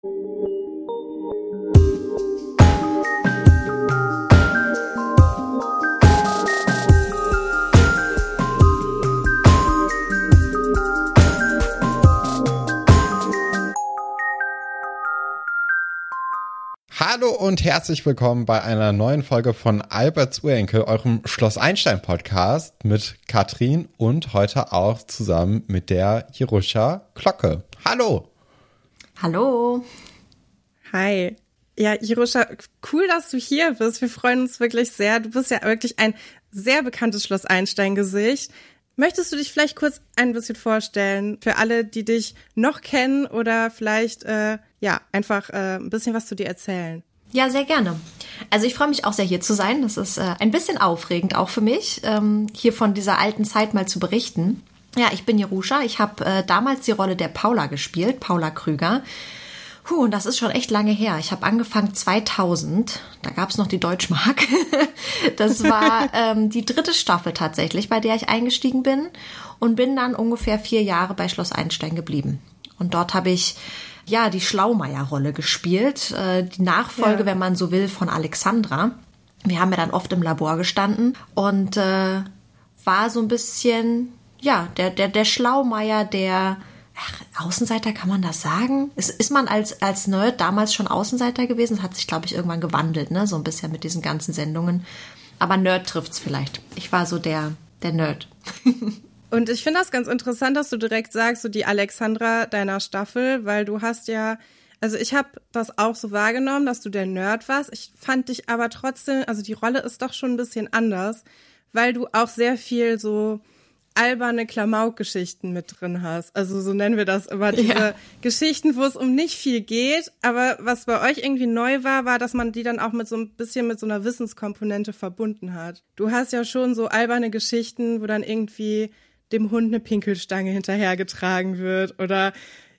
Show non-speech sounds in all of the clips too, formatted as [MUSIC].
Hallo und herzlich willkommen bei einer neuen Folge von Alberts Urenkel, eurem Schloss Einstein Podcast mit Katrin und heute auch zusammen mit der Jeruscha Glocke. Hallo. Hallo. Hi. Ja, Jeruscha, cool, dass du hier bist. Wir freuen uns wirklich sehr. Du bist ja wirklich ein sehr bekanntes Schloss Einstein Gesicht. Möchtest du dich vielleicht kurz ein bisschen vorstellen für alle, die dich noch kennen oder vielleicht äh, ja einfach äh, ein bisschen was zu dir erzählen? Ja, sehr gerne. Also ich freue mich auch sehr hier zu sein. Das ist äh, ein bisschen aufregend auch für mich, ähm, hier von dieser alten Zeit mal zu berichten. Ja, ich bin Jeruscha. Ich habe äh, damals die Rolle der Paula gespielt, Paula Krüger. Puh, und das ist schon echt lange her. Ich habe angefangen 2000, da gab es noch die Deutschmark. [LAUGHS] das war [LAUGHS] ähm, die dritte Staffel tatsächlich, bei der ich eingestiegen bin und bin dann ungefähr vier Jahre bei Schloss Einstein geblieben. Und dort habe ich ja die Schlaumeier-Rolle gespielt, äh, die Nachfolge, ja. wenn man so will, von Alexandra. Wir haben ja dann oft im Labor gestanden und äh, war so ein bisschen ja der der der Schlaumeier, der Ach, Außenseiter kann man das sagen? Ist, ist man als, als Nerd damals schon Außenseiter gewesen? Das hat sich, glaube ich, irgendwann gewandelt, ne? So ein bisschen mit diesen ganzen Sendungen. Aber Nerd trifft's vielleicht. Ich war so der, der Nerd. [LAUGHS] Und ich finde das ganz interessant, dass du direkt sagst, so die Alexandra deiner Staffel, weil du hast ja, also ich habe das auch so wahrgenommen, dass du der Nerd warst. Ich fand dich aber trotzdem, also die Rolle ist doch schon ein bisschen anders, weil du auch sehr viel so alberne Klamauk-Geschichten mit drin hast. Also so nennen wir das immer diese ja. Geschichten, wo es um nicht viel geht. Aber was bei euch irgendwie neu war, war, dass man die dann auch mit so ein bisschen mit so einer Wissenskomponente verbunden hat. Du hast ja schon so alberne Geschichten, wo dann irgendwie dem Hund eine Pinkelstange hinterhergetragen wird oder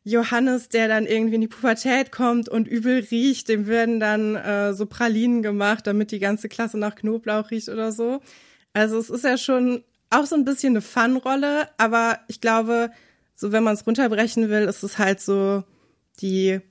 Johannes, der dann irgendwie in die Pubertät kommt und übel riecht, dem werden dann äh, so Pralinen gemacht, damit die ganze Klasse nach Knoblauch riecht oder so. Also es ist ja schon auch so ein bisschen eine Fun-Rolle, aber ich glaube, so wenn man es runterbrechen will, ist es halt so die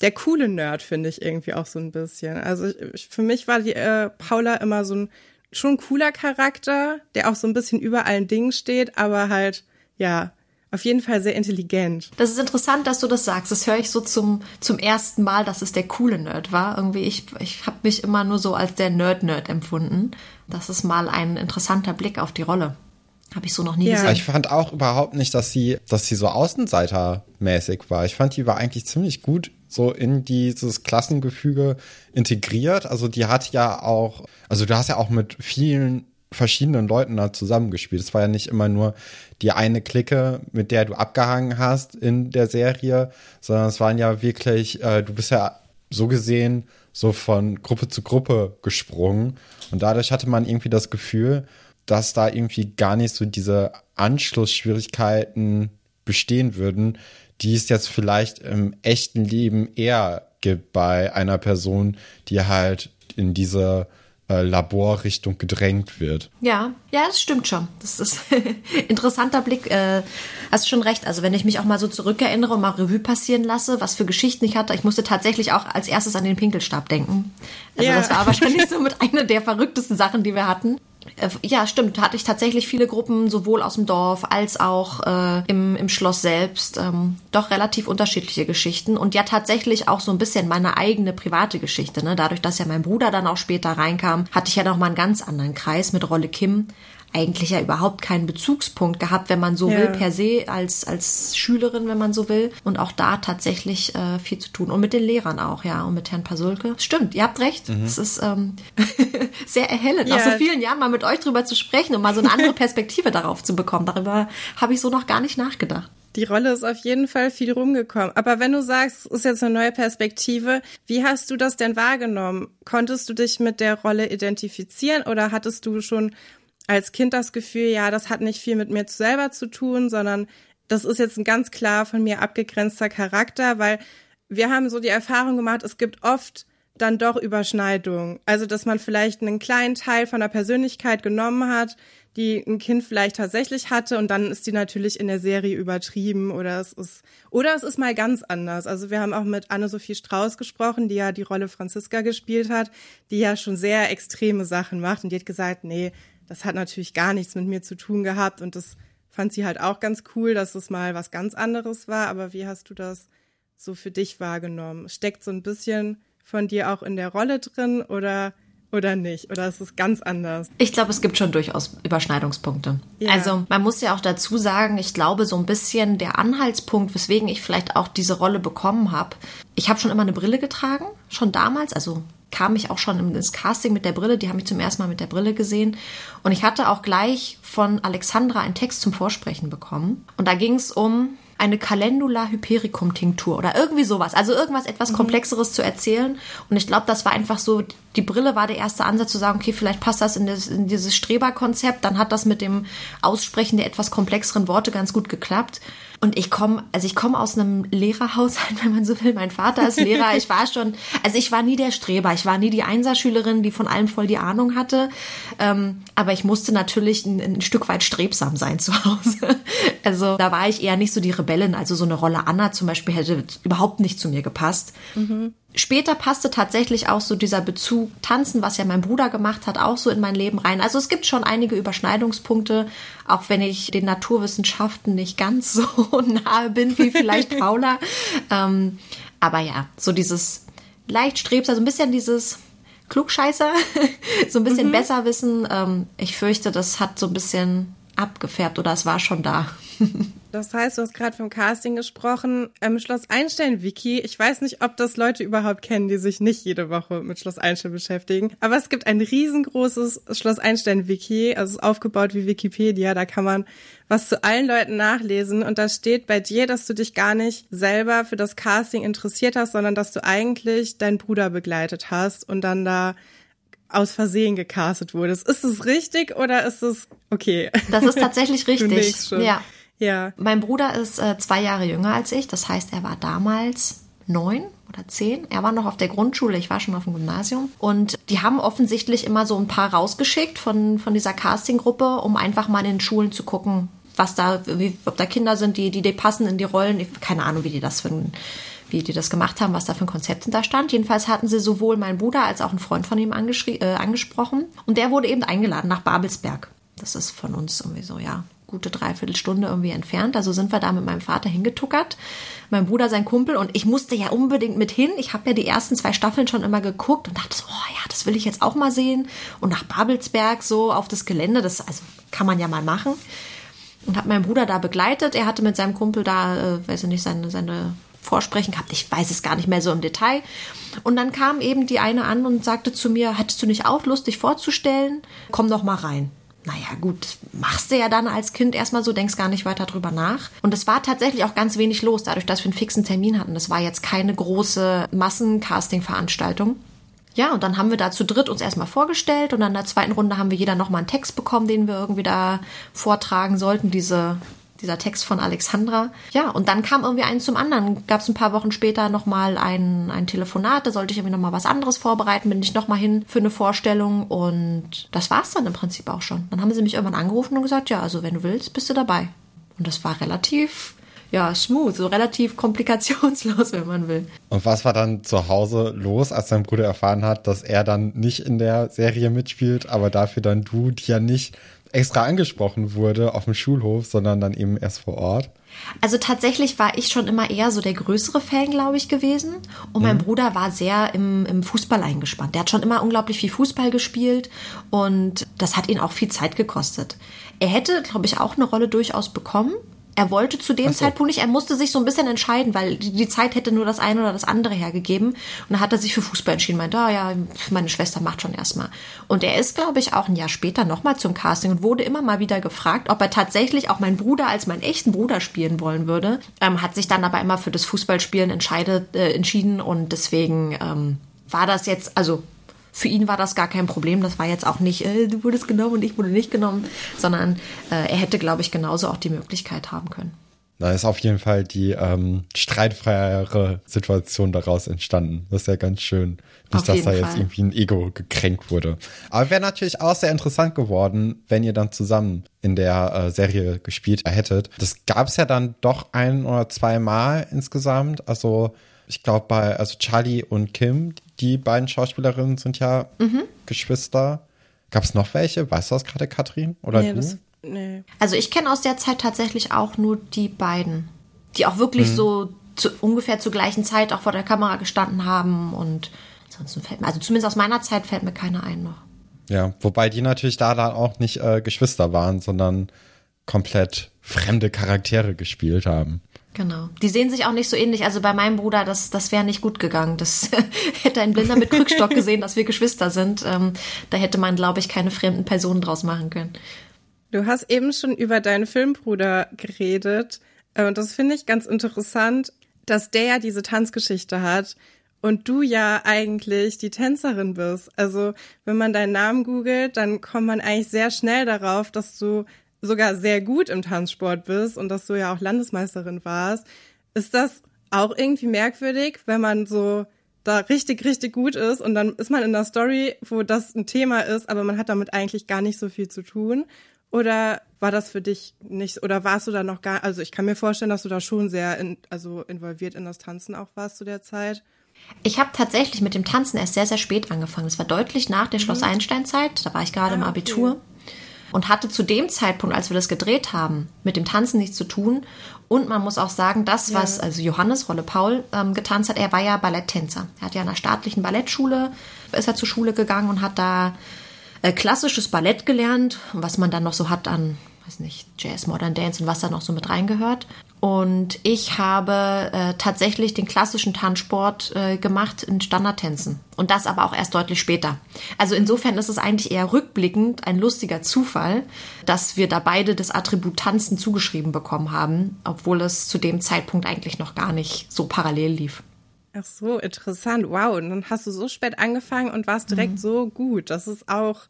der coole Nerd finde ich irgendwie auch so ein bisschen. Also ich, für mich war die äh, Paula immer so ein schon cooler Charakter, der auch so ein bisschen über allen Dingen steht, aber halt ja auf jeden Fall sehr intelligent. Das ist interessant, dass du das sagst. Das höre ich so zum, zum ersten Mal, dass es der coole Nerd war. Irgendwie, ich, ich habe mich immer nur so als der Nerd-Nerd empfunden. Das ist mal ein interessanter Blick auf die Rolle. Habe ich so noch nie ja. gesehen. Ich fand auch überhaupt nicht, dass sie, dass sie so Außenseitermäßig war. Ich fand, die war eigentlich ziemlich gut so in dieses Klassengefüge integriert. Also die hat ja auch, also du hast ja auch mit vielen verschiedenen Leuten da zusammengespielt. Es war ja nicht immer nur die eine Clique, mit der du abgehangen hast in der Serie, sondern es waren ja wirklich, äh, du bist ja so gesehen so von Gruppe zu Gruppe gesprungen und dadurch hatte man irgendwie das Gefühl, dass da irgendwie gar nicht so diese Anschlussschwierigkeiten bestehen würden, die es jetzt vielleicht im echten Leben eher gibt bei einer Person, die halt in diese äh, Laborrichtung gedrängt wird. Ja, ja, das stimmt schon. Das ist [LAUGHS] interessanter Blick. Äh, hast schon recht. Also wenn ich mich auch mal so zurückerinnere und mal Revue passieren lasse, was für Geschichten ich hatte, ich musste tatsächlich auch als erstes an den Pinkelstab denken. Also ja. das war wahrscheinlich so mit einer der verrücktesten Sachen, die wir hatten. Äh, ja, stimmt. Hatte ich tatsächlich viele Gruppen, sowohl aus dem Dorf als auch äh, im, im Schloss selbst. Ähm, doch relativ unterschiedliche Geschichten. Und ja, tatsächlich auch so ein bisschen meine eigene private Geschichte. Ne? Dadurch, dass ja mein Bruder dann auch später reinkam, hatte ich ja noch mal einen ganz anderen Kreis mit Rolle Kim eigentlich ja überhaupt keinen Bezugspunkt gehabt, wenn man so ja. will, per se, als, als Schülerin, wenn man so will. Und auch da tatsächlich äh, viel zu tun. Und mit den Lehrern auch, ja, und mit Herrn Pasulke. Stimmt, ihr habt recht. Es mhm. ist ähm, [LAUGHS] sehr erhellend, ja. nach so vielen Jahren mal mit euch drüber zu sprechen und mal so eine andere Perspektive [LAUGHS] darauf zu bekommen. Darüber habe ich so noch gar nicht nachgedacht. Die Rolle ist auf jeden Fall viel rumgekommen. Aber wenn du sagst, es ist jetzt eine neue Perspektive, wie hast du das denn wahrgenommen? Konntest du dich mit der Rolle identifizieren oder hattest du schon als Kind das Gefühl, ja, das hat nicht viel mit mir selber zu tun, sondern das ist jetzt ein ganz klar von mir abgegrenzter Charakter, weil wir haben so die Erfahrung gemacht, es gibt oft dann doch Überschneidungen. Also, dass man vielleicht einen kleinen Teil von der Persönlichkeit genommen hat, die ein Kind vielleicht tatsächlich hatte und dann ist die natürlich in der Serie übertrieben oder es ist oder es ist mal ganz anders. Also wir haben auch mit Anne-Sophie Strauß gesprochen, die ja die Rolle Franziska gespielt hat, die ja schon sehr extreme Sachen macht und die hat gesagt, nee, das hat natürlich gar nichts mit mir zu tun gehabt und das fand sie halt auch ganz cool, dass es mal was ganz anderes war. Aber wie hast du das so für dich wahrgenommen? Steckt so ein bisschen von dir auch in der Rolle drin oder oder nicht? Oder ist es ganz anders? Ich glaube, es gibt schon durchaus Überschneidungspunkte. Ja. Also man muss ja auch dazu sagen, ich glaube, so ein bisschen der Anhaltspunkt, weswegen ich vielleicht auch diese Rolle bekommen habe. Ich habe schon immer eine Brille getragen, schon damals, also kam ich auch schon ins Casting mit der Brille, die haben mich zum ersten Mal mit der Brille gesehen. Und ich hatte auch gleich von Alexandra einen Text zum Vorsprechen bekommen. Und da ging es um eine Calendula Hypericum Tinktur oder irgendwie sowas. Also irgendwas etwas mhm. Komplexeres zu erzählen. Und ich glaube, das war einfach so, die Brille war der erste Ansatz zu sagen, okay, vielleicht passt das in, das, in dieses Streberkonzept. Dann hat das mit dem Aussprechen der etwas komplexeren Worte ganz gut geklappt. Und ich komme, also ich komme aus einem Lehrerhaushalt, [LAUGHS] wenn man so will. Mein Vater ist Lehrer. Ich war schon, also ich war nie der Streber. Ich war nie die Einserschülerin, die von allem voll die Ahnung hatte. Ähm, aber ich musste natürlich ein, ein, Stück weit strebsam sein zu Hause. [LAUGHS] Also da war ich eher nicht so die Rebellin. Also so eine Rolle Anna zum Beispiel hätte überhaupt nicht zu mir gepasst. Mhm. Später passte tatsächlich auch so dieser Bezug Tanzen, was ja mein Bruder gemacht hat, auch so in mein Leben rein. Also es gibt schon einige Überschneidungspunkte, auch wenn ich den Naturwissenschaften nicht ganz [LAUGHS] so nahe bin wie vielleicht [LAUGHS] Paula. ähm, aber ja, so dieses leicht strebs, also ein bisschen dieses Klugscheißer, [LAUGHS] so ein bisschen mhm. besser wissen. Ähm, ich fürchte, das hat so ein bisschen abgefärbt oder es war schon da. [LAUGHS] Das heißt, du hast gerade vom Casting gesprochen. Ähm, Schloss Einstein-Wiki. Ich weiß nicht, ob das Leute überhaupt kennen, die sich nicht jede Woche mit Schloss Einstein beschäftigen. Aber es gibt ein riesengroßes Schloss Einstein-Wiki. Also es ist aufgebaut wie Wikipedia. Da kann man was zu allen Leuten nachlesen. Und da steht bei dir, dass du dich gar nicht selber für das Casting interessiert hast, sondern dass du eigentlich deinen Bruder begleitet hast und dann da aus Versehen gecastet wurdest. Ist es richtig oder ist es okay? Das ist tatsächlich [LAUGHS] richtig. Ja. Ja. Mein Bruder ist äh, zwei Jahre jünger als ich. Das heißt, er war damals neun oder zehn. Er war noch auf der Grundschule, ich war schon auf dem Gymnasium. Und die haben offensichtlich immer so ein paar rausgeschickt von, von dieser Castinggruppe, um einfach mal in den Schulen zu gucken, was da, wie, ob da Kinder sind, die, die, die passen in die Rollen. Ich, keine Ahnung, wie die das ein, wie die das gemacht haben, was da für ein Konzept da stand. Jedenfalls hatten sie sowohl meinen Bruder als auch einen Freund von ihm äh, angesprochen. Und der wurde eben eingeladen nach Babelsberg. Das ist von uns irgendwie so, ja, gute Dreiviertelstunde irgendwie entfernt. Also sind wir da mit meinem Vater hingetuckert, mein Bruder, sein Kumpel und ich musste ja unbedingt mit hin. Ich habe ja die ersten zwei Staffeln schon immer geguckt und dachte so, oh ja, das will ich jetzt auch mal sehen. Und nach Babelsberg so auf das Gelände, das also kann man ja mal machen. Und habe meinen Bruder da begleitet. Er hatte mit seinem Kumpel da, äh, weiß ich nicht, seine, seine Vorsprechen gehabt. Ich weiß es gar nicht mehr so im Detail. Und dann kam eben die eine an und sagte zu mir, hättest du nicht auch Lust, dich vorzustellen? Komm doch mal rein naja, gut, machst du ja dann als Kind erstmal so, denkst gar nicht weiter drüber nach. Und es war tatsächlich auch ganz wenig los, dadurch, dass wir einen fixen Termin hatten. Das war jetzt keine große Massencasting-Veranstaltung. Ja, und dann haben wir da zu dritt uns erstmal vorgestellt und dann in der zweiten Runde haben wir jeder nochmal einen Text bekommen, den wir irgendwie da vortragen sollten, diese dieser Text von Alexandra. Ja, und dann kam irgendwie eins zum anderen. Gab es ein paar Wochen später nochmal ein, ein Telefonat, da sollte ich irgendwie nochmal was anderes vorbereiten, bin ich nochmal hin für eine Vorstellung und das war's dann im Prinzip auch schon. Dann haben sie mich irgendwann angerufen und gesagt, ja, also wenn du willst, bist du dabei. Und das war relativ ja, smooth, so relativ komplikationslos, [LAUGHS] wenn man will. Und was war dann zu Hause los, als dein Bruder erfahren hat, dass er dann nicht in der Serie mitspielt, aber dafür dann du, die ja nicht extra angesprochen wurde auf dem Schulhof, sondern dann eben erst vor Ort? Also tatsächlich war ich schon immer eher so der größere Fan, glaube ich, gewesen. Und mein mhm. Bruder war sehr im, im Fußball eingespannt. Der hat schon immer unglaublich viel Fußball gespielt und das hat ihn auch viel Zeit gekostet. Er hätte, glaube ich, auch eine Rolle durchaus bekommen. Er wollte zu dem so. Zeitpunkt nicht, er musste sich so ein bisschen entscheiden, weil die, die, Zeit hätte nur das eine oder das andere hergegeben. Und dann hat er sich für Fußball entschieden, meinte, oh ja, meine Schwester macht schon erstmal. Und er ist, glaube ich, auch ein Jahr später nochmal zum Casting und wurde immer mal wieder gefragt, ob er tatsächlich auch meinen Bruder als meinen echten Bruder spielen wollen würde. Ähm, hat sich dann aber immer für das Fußballspielen entscheidet, äh, entschieden und deswegen ähm, war das jetzt, also für ihn war das gar kein Problem. Das war jetzt auch nicht, äh, du wurdest genommen und ich wurde nicht genommen, sondern äh, er hätte, glaube ich, genauso auch die Möglichkeit haben können. Da ist auf jeden Fall die ähm, streitfreiere Situation daraus entstanden. Das ist ja ganz schön. Nicht, dass da jetzt Fall. irgendwie ein Ego gekränkt wurde. Aber wäre natürlich auch sehr interessant geworden, wenn ihr dann zusammen in der äh, Serie gespielt hättet. Das gab es ja dann doch ein oder zwei Mal insgesamt. Also ich glaube bei, also Charlie und Kim, die beiden Schauspielerinnen sind ja mhm. Geschwister. Gab es noch welche? Weißt du das gerade, Katrin? Oder nee, du? Das, nee. Also ich kenne aus der Zeit tatsächlich auch nur die beiden, die auch wirklich mhm. so zu, ungefähr zur gleichen Zeit auch vor der Kamera gestanden haben und ansonsten fällt mir, also zumindest aus meiner Zeit fällt mir keiner ein noch. Ja, wobei die natürlich da dann auch nicht äh, Geschwister waren, sondern komplett fremde Charaktere gespielt haben. Genau. Die sehen sich auch nicht so ähnlich. Also bei meinem Bruder, das, das wäre nicht gut gegangen. Das [LAUGHS] hätte ein Blinder mit Krückstock gesehen, dass wir Geschwister sind. Ähm, da hätte man, glaube ich, keine fremden Personen draus machen können. Du hast eben schon über deinen Filmbruder geredet. Und das finde ich ganz interessant, dass der ja diese Tanzgeschichte hat und du ja eigentlich die Tänzerin bist. Also wenn man deinen Namen googelt, dann kommt man eigentlich sehr schnell darauf, dass du sogar sehr gut im Tanzsport bist und dass du ja auch Landesmeisterin warst. Ist das auch irgendwie merkwürdig, wenn man so da richtig, richtig gut ist und dann ist man in der Story, wo das ein Thema ist, aber man hat damit eigentlich gar nicht so viel zu tun? Oder war das für dich nicht, oder warst du da noch gar, also ich kann mir vorstellen, dass du da schon sehr in, also involviert in das Tanzen auch warst zu der Zeit. Ich habe tatsächlich mit dem Tanzen erst sehr, sehr spät angefangen. Es war deutlich nach der Schloss mhm. Einstein-Zeit. Da war ich gerade ah, im Abitur. Okay und hatte zu dem Zeitpunkt, als wir das gedreht haben, mit dem Tanzen nichts zu tun. Und man muss auch sagen, das, was ja. also Johannes, Rolle Paul, ähm, getanzt hat, er war ja Balletttänzer. Er hat ja an einer staatlichen Ballettschule, ist er zur Schule gegangen und hat da äh, klassisches Ballett gelernt, was man dann noch so hat an, weiß nicht, Jazz, Modern Dance und was da noch so mit reingehört. Und ich habe äh, tatsächlich den klassischen Tanzsport äh, gemacht in Standardtänzen. Und das aber auch erst deutlich später. Also insofern ist es eigentlich eher rückblickend ein lustiger Zufall, dass wir da beide das Attribut Tanzen zugeschrieben bekommen haben, obwohl es zu dem Zeitpunkt eigentlich noch gar nicht so parallel lief. Ach so, interessant. Wow, und dann hast du so spät angefangen und warst direkt mhm. so gut. Das ist auch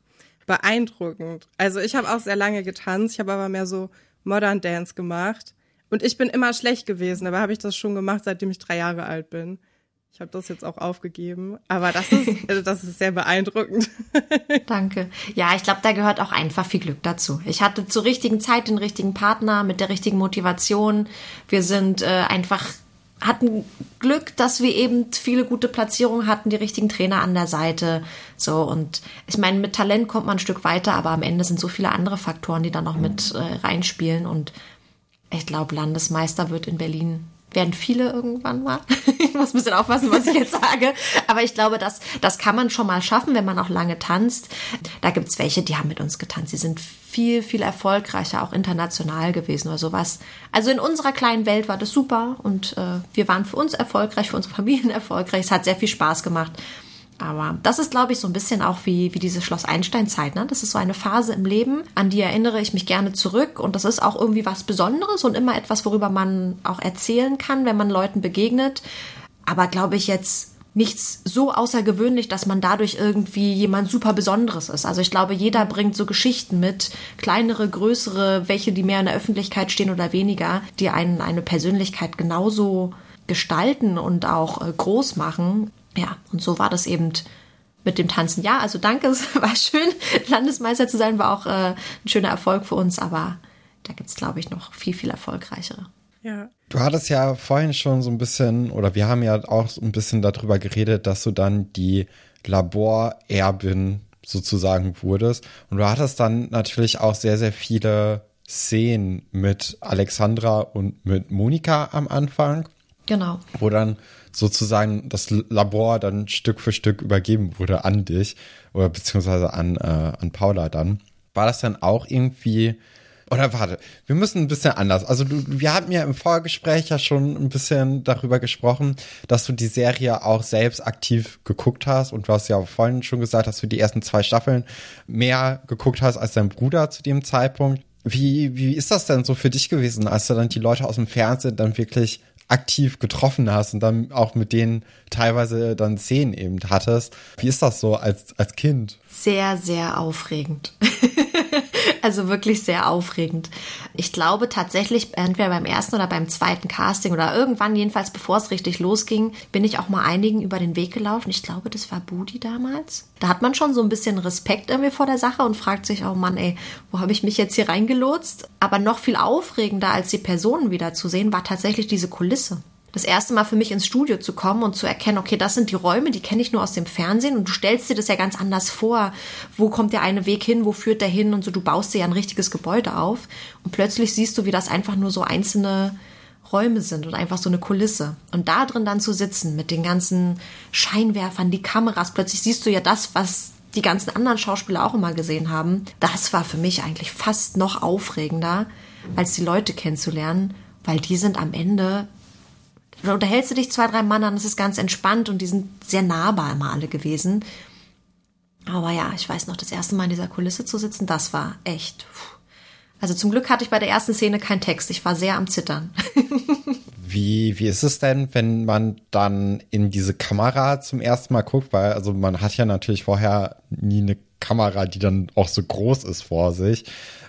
beeindruckend. Also ich habe auch sehr lange getanzt, ich habe aber mehr so Modern Dance gemacht. Und ich bin immer schlecht gewesen, aber habe ich das schon gemacht, seitdem ich drei Jahre alt bin. Ich habe das jetzt auch aufgegeben, aber das ist, also [LAUGHS] das ist sehr beeindruckend. [LAUGHS] Danke. Ja, ich glaube, da gehört auch einfach viel Glück dazu. Ich hatte zur richtigen Zeit den richtigen Partner mit der richtigen Motivation. Wir sind äh, einfach hatten Glück, dass wir eben viele gute Platzierungen hatten, die richtigen Trainer an der Seite. So und ich meine, mit Talent kommt man ein Stück weiter, aber am Ende sind so viele andere Faktoren, die da noch mit äh, reinspielen und ich glaube, Landesmeister wird in Berlin werden viele irgendwann mal. [LAUGHS] ich muss ein bisschen aufpassen, was ich jetzt sage. Aber ich glaube, das, das kann man schon mal schaffen, wenn man auch lange tanzt. Da gibt's welche, die haben mit uns getanzt. Die sind viel, viel erfolgreicher, auch international gewesen oder sowas. Also in unserer kleinen Welt war das super und äh, wir waren für uns erfolgreich, für unsere Familien [LAUGHS] erfolgreich. Es hat sehr viel Spaß gemacht. Aber das ist, glaube ich, so ein bisschen auch wie, wie diese Schloss Einstein-Zeit. Ne? Das ist so eine Phase im Leben, an die erinnere ich mich gerne zurück. Und das ist auch irgendwie was Besonderes und immer etwas, worüber man auch erzählen kann, wenn man Leuten begegnet. Aber glaube ich jetzt nichts so außergewöhnlich, dass man dadurch irgendwie jemand super Besonderes ist. Also ich glaube, jeder bringt so Geschichten mit, kleinere, größere, welche, die mehr in der Öffentlichkeit stehen oder weniger, die einen eine Persönlichkeit genauso gestalten und auch äh, groß machen. Ja, und so war das eben mit dem Tanzen. Ja, also danke, [LAUGHS] es war schön, Landesmeister zu sein, war auch äh, ein schöner Erfolg für uns, aber da gibt es, glaube ich, noch viel, viel erfolgreichere. Ja. Du hattest ja vorhin schon so ein bisschen, oder wir haben ja auch so ein bisschen darüber geredet, dass du dann die Laborerbin sozusagen wurdest. Und du hattest dann natürlich auch sehr, sehr viele Szenen mit Alexandra und mit Monika am Anfang. Genau. Wo dann sozusagen das Labor dann Stück für Stück übergeben wurde an dich oder beziehungsweise an, äh, an Paula dann. War das dann auch irgendwie oder warte, wir müssen ein bisschen anders. Also du, wir hatten ja im Vorgespräch ja schon ein bisschen darüber gesprochen, dass du die Serie auch selbst aktiv geguckt hast und du hast ja vorhin schon gesagt, dass du die ersten zwei Staffeln mehr geguckt hast als dein Bruder zu dem Zeitpunkt. Wie, wie ist das denn so für dich gewesen, als du dann die Leute aus dem Fernsehen dann wirklich aktiv getroffen hast und dann auch mit denen teilweise dann Szenen eben hattest. Wie ist das so als, als Kind? Sehr, sehr aufregend. [LAUGHS] [LAUGHS] Also wirklich sehr aufregend. Ich glaube tatsächlich, entweder beim ersten oder beim zweiten Casting oder irgendwann, jedenfalls bevor es richtig losging, bin ich auch mal einigen über den Weg gelaufen. Ich glaube, das war Budi damals. Da hat man schon so ein bisschen Respekt irgendwie vor der Sache und fragt sich, oh Mann, ey, wo habe ich mich jetzt hier reingelotst? Aber noch viel aufregender als die Personen wieder zu sehen, war tatsächlich diese Kulisse das erste Mal für mich ins Studio zu kommen und zu erkennen, okay, das sind die Räume, die kenne ich nur aus dem Fernsehen und du stellst dir das ja ganz anders vor. Wo kommt der eine Weg hin, wo führt der hin und so, du baust dir ja ein richtiges Gebäude auf und plötzlich siehst du, wie das einfach nur so einzelne Räume sind und einfach so eine Kulisse. Und da drin dann zu sitzen mit den ganzen Scheinwerfern, die Kameras, plötzlich siehst du ja das, was die ganzen anderen Schauspieler auch immer gesehen haben. Das war für mich eigentlich fast noch aufregender, als die Leute kennenzulernen, weil die sind am Ende da unterhältst du dich zwei, drei Mann an, es ist ganz entspannt und die sind sehr nahbar immer alle gewesen. Aber ja, ich weiß noch, das erste Mal in dieser Kulisse zu sitzen, das war echt. Also zum Glück hatte ich bei der ersten Szene keinen Text. Ich war sehr am Zittern. [LAUGHS] wie, wie ist es denn, wenn man dann in diese Kamera zum ersten Mal guckt? Weil, also man hat ja natürlich vorher nie eine Kamera, die dann auch so groß ist vor sich.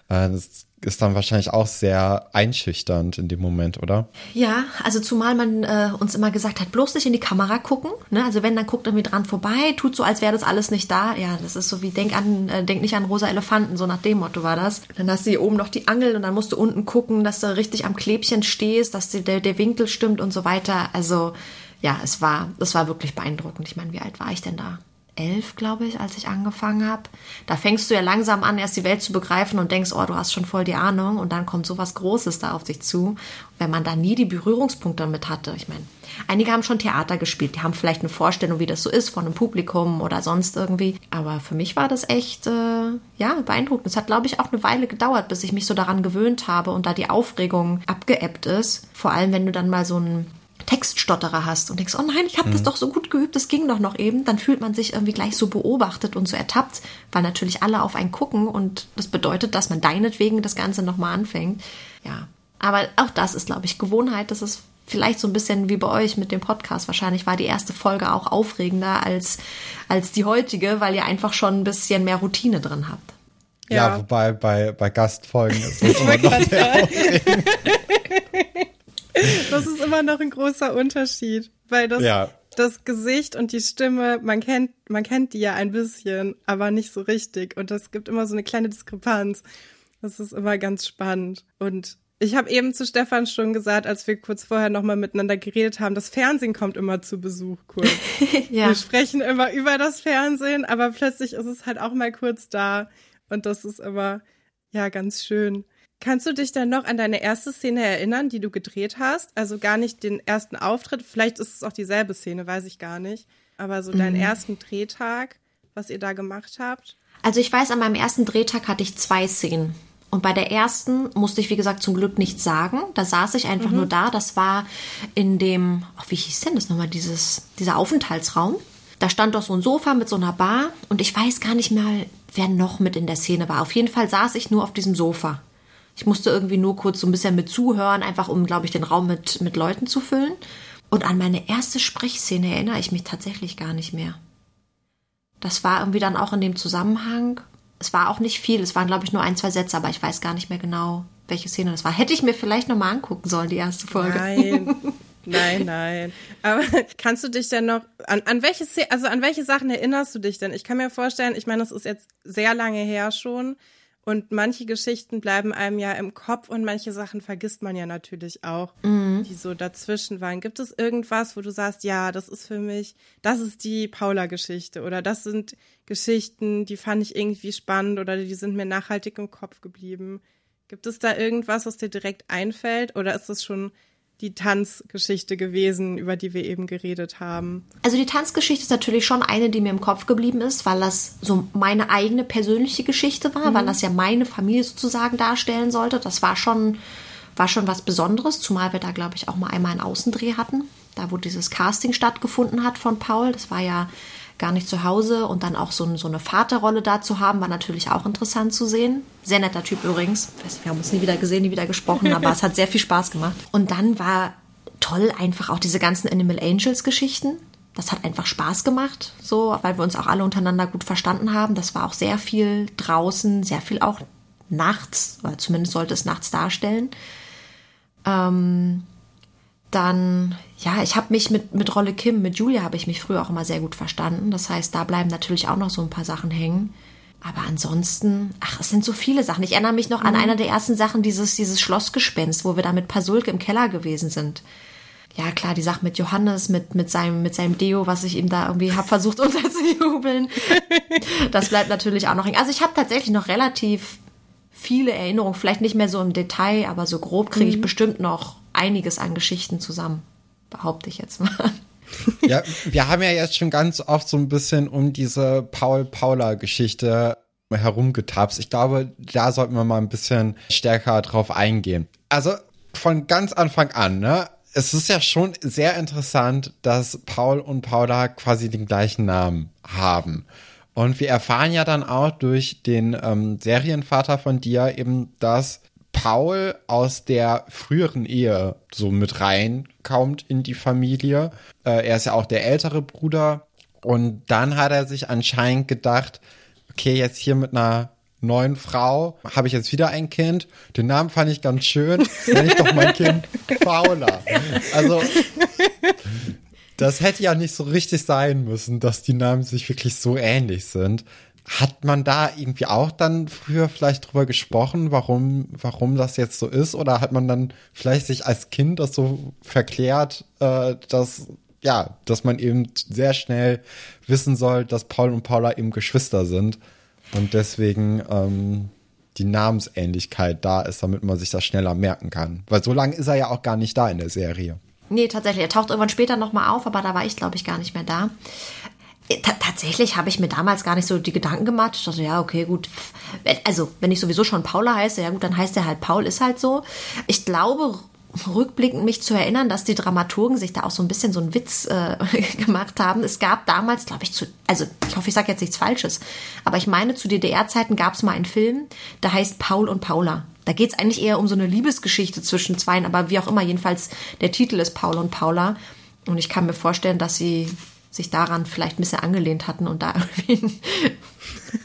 Äh, das ist dann wahrscheinlich auch sehr einschüchternd in dem Moment, oder? Ja, also zumal man äh, uns immer gesagt hat, bloß nicht in die Kamera gucken. Ne? Also wenn, dann guckt irgendwie dran vorbei, tut so, als wäre das alles nicht da. Ja, das ist so wie denk an, äh, denk nicht an rosa Elefanten, so nach dem Motto war das. Dann hast du hier oben noch die Angel und dann musst du unten gucken, dass du richtig am Klebchen stehst, dass der, der Winkel stimmt und so weiter. Also ja, es war, es war wirklich beeindruckend. Ich meine, wie alt war ich denn da? Elf, glaube ich, als ich angefangen habe. Da fängst du ja langsam an, erst die Welt zu begreifen und denkst, oh, du hast schon voll die Ahnung und dann kommt so was Großes da auf dich zu. wenn man da nie die Berührungspunkte damit hatte, ich meine, einige haben schon Theater gespielt, die haben vielleicht eine Vorstellung, wie das so ist von einem Publikum oder sonst irgendwie. Aber für mich war das echt, äh, ja, beeindruckend. Es hat, glaube ich, auch eine Weile gedauert, bis ich mich so daran gewöhnt habe und da die Aufregung abgeebbt ist. Vor allem, wenn du dann mal so ein Textstotterer hast und denkst, oh nein, ich habe mhm. das doch so gut geübt, das ging doch noch eben, dann fühlt man sich irgendwie gleich so beobachtet und so ertappt, weil natürlich alle auf einen gucken und das bedeutet, dass man deinetwegen das Ganze nochmal anfängt. Ja, aber auch das ist, glaube ich, Gewohnheit. Das ist vielleicht so ein bisschen wie bei euch mit dem Podcast. Wahrscheinlich war die erste Folge auch aufregender als, als die heutige, weil ihr einfach schon ein bisschen mehr Routine drin habt. Ja, ja wobei bei, bei Gastfolgen ist [LAUGHS] es immer noch sehr aufregend. [LAUGHS] Das ist immer noch ein großer Unterschied, weil das, ja. das Gesicht und die Stimme, man kennt, man kennt die ja ein bisschen, aber nicht so richtig. Und das gibt immer so eine kleine Diskrepanz. Das ist immer ganz spannend. Und ich habe eben zu Stefan schon gesagt, als wir kurz vorher nochmal miteinander geredet haben, das Fernsehen kommt immer zu Besuch kurz. [LAUGHS] ja. Wir sprechen immer über das Fernsehen, aber plötzlich ist es halt auch mal kurz da. Und das ist immer, ja, ganz schön. Kannst du dich dann noch an deine erste Szene erinnern, die du gedreht hast? Also gar nicht den ersten Auftritt, vielleicht ist es auch dieselbe Szene, weiß ich gar nicht. Aber so deinen mhm. ersten Drehtag, was ihr da gemacht habt? Also ich weiß, an meinem ersten Drehtag hatte ich zwei Szenen. Und bei der ersten musste ich, wie gesagt, zum Glück nichts sagen. Da saß ich einfach mhm. nur da. Das war in dem, ach, wie hieß denn das nochmal, dieses, dieser Aufenthaltsraum. Da stand doch so ein Sofa mit so einer Bar und ich weiß gar nicht mehr, wer noch mit in der Szene war. Auf jeden Fall saß ich nur auf diesem Sofa. Ich musste irgendwie nur kurz so ein bisschen mit zuhören, einfach um, glaube ich, den Raum mit, mit Leuten zu füllen. Und an meine erste Sprechszene erinnere ich mich tatsächlich gar nicht mehr. Das war irgendwie dann auch in dem Zusammenhang. Es war auch nicht viel, es waren, glaube ich, nur ein, zwei Sätze, aber ich weiß gar nicht mehr genau, welche Szene das war. Hätte ich mir vielleicht nochmal angucken sollen, die erste Folge. Nein. [LAUGHS] Nein, nein. Aber kannst du dich denn noch an, an welche also an welche Sachen erinnerst du dich denn? Ich kann mir vorstellen, ich meine, das ist jetzt sehr lange her schon. Und manche Geschichten bleiben einem ja im Kopf und manche Sachen vergisst man ja natürlich auch, mhm. die so dazwischen waren. Gibt es irgendwas, wo du sagst, ja, das ist für mich, das ist die Paula-Geschichte oder das sind Geschichten, die fand ich irgendwie spannend oder die sind mir nachhaltig im Kopf geblieben? Gibt es da irgendwas, was dir direkt einfällt oder ist es schon die Tanzgeschichte gewesen, über die wir eben geredet haben? Also die Tanzgeschichte ist natürlich schon eine, die mir im Kopf geblieben ist, weil das so meine eigene persönliche Geschichte war, mhm. weil das ja meine Familie sozusagen darstellen sollte. Das war schon, war schon was Besonderes, zumal wir da, glaube ich, auch mal einmal einen Außendreh hatten, da wo dieses Casting stattgefunden hat von Paul. Das war ja gar nicht zu Hause und dann auch so, so eine Vaterrolle da zu haben, war natürlich auch interessant zu sehen. Sehr netter Typ übrigens. Wir haben uns nie wieder gesehen, nie wieder gesprochen, aber [LAUGHS] es hat sehr viel Spaß gemacht. Und dann war toll einfach auch diese ganzen Animal Angels Geschichten. Das hat einfach Spaß gemacht, so, weil wir uns auch alle untereinander gut verstanden haben. Das war auch sehr viel draußen, sehr viel auch nachts, oder zumindest sollte es nachts darstellen. Ähm, dann, ja, ich habe mich mit, mit Rolle Kim, mit Julia habe ich mich früher auch immer sehr gut verstanden. Das heißt, da bleiben natürlich auch noch so ein paar Sachen hängen. Aber ansonsten, ach, es sind so viele Sachen. Ich erinnere mich noch mhm. an einer der ersten Sachen, dieses, dieses Schlossgespenst, wo wir da mit Pasulke im Keller gewesen sind. Ja, klar, die Sache mit Johannes, mit, mit seinem, mit seinem Deo, was ich ihm da irgendwie habe versucht [LAUGHS] unterzujubeln. das bleibt natürlich auch noch hängen. Also ich habe tatsächlich noch relativ viele Erinnerungen, vielleicht nicht mehr so im Detail, aber so grob kriege ich mhm. bestimmt noch einiges an Geschichten zusammen, behaupte ich jetzt mal. Ja, wir haben ja jetzt schon ganz oft so ein bisschen um diese Paul-Paula-Geschichte herumgetapst. Ich glaube, da sollten wir mal ein bisschen stärker drauf eingehen. Also von ganz Anfang an, ne? Es ist ja schon sehr interessant, dass Paul und Paula quasi den gleichen Namen haben. Und wir erfahren ja dann auch durch den ähm, Serienvater von dir eben, dass Paul aus der früheren Ehe so mit reinkommt in die Familie. Äh, er ist ja auch der ältere Bruder. Und dann hat er sich anscheinend gedacht, okay, jetzt hier mit einer neuen Frau habe ich jetzt wieder ein Kind. Den Namen fand ich ganz schön. [LAUGHS] Nenne ich doch mein Kind Paula. Also das hätte ja nicht so richtig sein müssen, dass die Namen sich wirklich so ähnlich sind. Hat man da irgendwie auch dann früher vielleicht drüber gesprochen, warum, warum das jetzt so ist? Oder hat man dann vielleicht sich als Kind das so verklärt, äh, dass, ja, dass man eben sehr schnell wissen soll, dass Paul und Paula eben Geschwister sind und deswegen ähm, die Namensähnlichkeit da ist, damit man sich das schneller merken kann. Weil so lange ist er ja auch gar nicht da in der Serie. Nee, tatsächlich. Er taucht irgendwann später nochmal auf, aber da war ich, glaube ich, gar nicht mehr da. Äh, tatsächlich habe ich mir damals gar nicht so die Gedanken gemacht. Ich dachte, ja, okay, gut. Also, wenn ich sowieso schon Paula heiße, ja gut, dann heißt er halt Paul, ist halt so. Ich glaube, rückblickend mich zu erinnern, dass die Dramaturgen sich da auch so ein bisschen so einen Witz äh, [LAUGHS] gemacht haben. Es gab damals, glaube ich, zu, also ich hoffe, ich sage jetzt nichts Falsches, aber ich meine, zu DDR-Zeiten gab es mal einen Film, der heißt Paul und Paula. Da geht es eigentlich eher um so eine Liebesgeschichte zwischen zweien, aber wie auch immer, jedenfalls der Titel ist Paul und Paula. Und ich kann mir vorstellen, dass sie sich daran vielleicht ein bisschen angelehnt hatten und da [LAUGHS] irgendwie,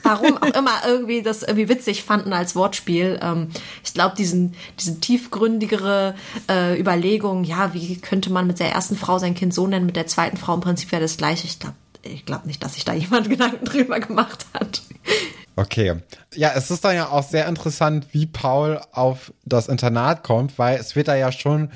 warum auch immer, irgendwie das irgendwie witzig fanden als Wortspiel. Ähm, ich glaube, diesen, diese tiefgründigere äh, Überlegung, ja, wie könnte man mit der ersten Frau sein Kind so nennen, mit der zweiten Frau im Prinzip wäre das gleiche. Ich glaube ich glaube nicht, dass sich da jemand [LAUGHS] Gedanken drüber gemacht hat. Okay. Ja, es ist dann ja auch sehr interessant, wie Paul auf das Internat kommt, weil es wird da ja schon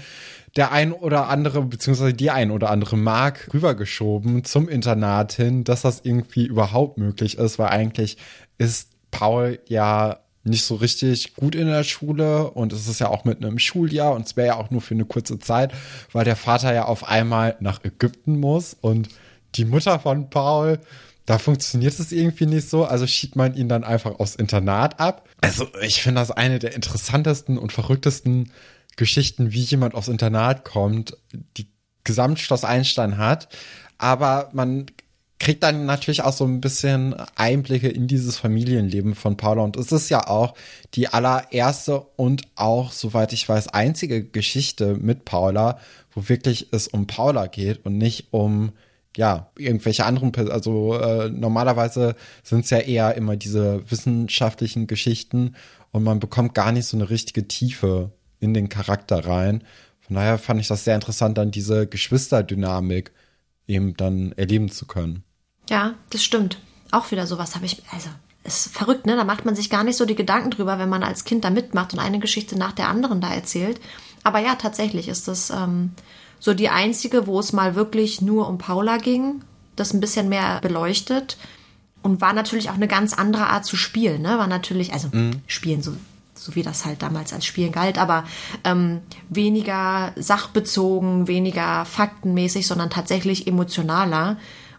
der ein oder andere, beziehungsweise die ein oder andere Mark rübergeschoben zum Internat hin, dass das irgendwie überhaupt möglich ist, weil eigentlich ist Paul ja nicht so richtig gut in der Schule und es ist ja auch mit einem Schuljahr und es wäre ja auch nur für eine kurze Zeit, weil der Vater ja auf einmal nach Ägypten muss und die Mutter von Paul, da funktioniert es irgendwie nicht so, also schiebt man ihn dann einfach aufs Internat ab. Also ich finde das eine der interessantesten und verrücktesten Geschichten, wie jemand aufs Internat kommt, die Gesamtschloss Einstein hat. Aber man kriegt dann natürlich auch so ein bisschen Einblicke in dieses Familienleben von Paula. Und es ist ja auch die allererste und auch, soweit ich weiß, einzige Geschichte mit Paula, wo wirklich es um Paula geht und nicht um ja, irgendwelche anderen, also äh, normalerweise sind es ja eher immer diese wissenschaftlichen Geschichten und man bekommt gar nicht so eine richtige Tiefe in den Charakter rein. Von daher fand ich das sehr interessant, dann diese Geschwisterdynamik eben dann erleben zu können. Ja, das stimmt. Auch wieder sowas habe ich, also ist verrückt, ne? Da macht man sich gar nicht so die Gedanken drüber, wenn man als Kind da mitmacht und eine Geschichte nach der anderen da erzählt. Aber ja, tatsächlich ist das ähm, so die einzige, wo es mal wirklich nur um Paula ging, das ein bisschen mehr beleuchtet und war natürlich auch eine ganz andere Art zu spielen, ne? War natürlich, also mhm. spielen so so wie das halt damals als Spielen galt, aber ähm, weniger sachbezogen, weniger faktenmäßig, sondern tatsächlich emotionaler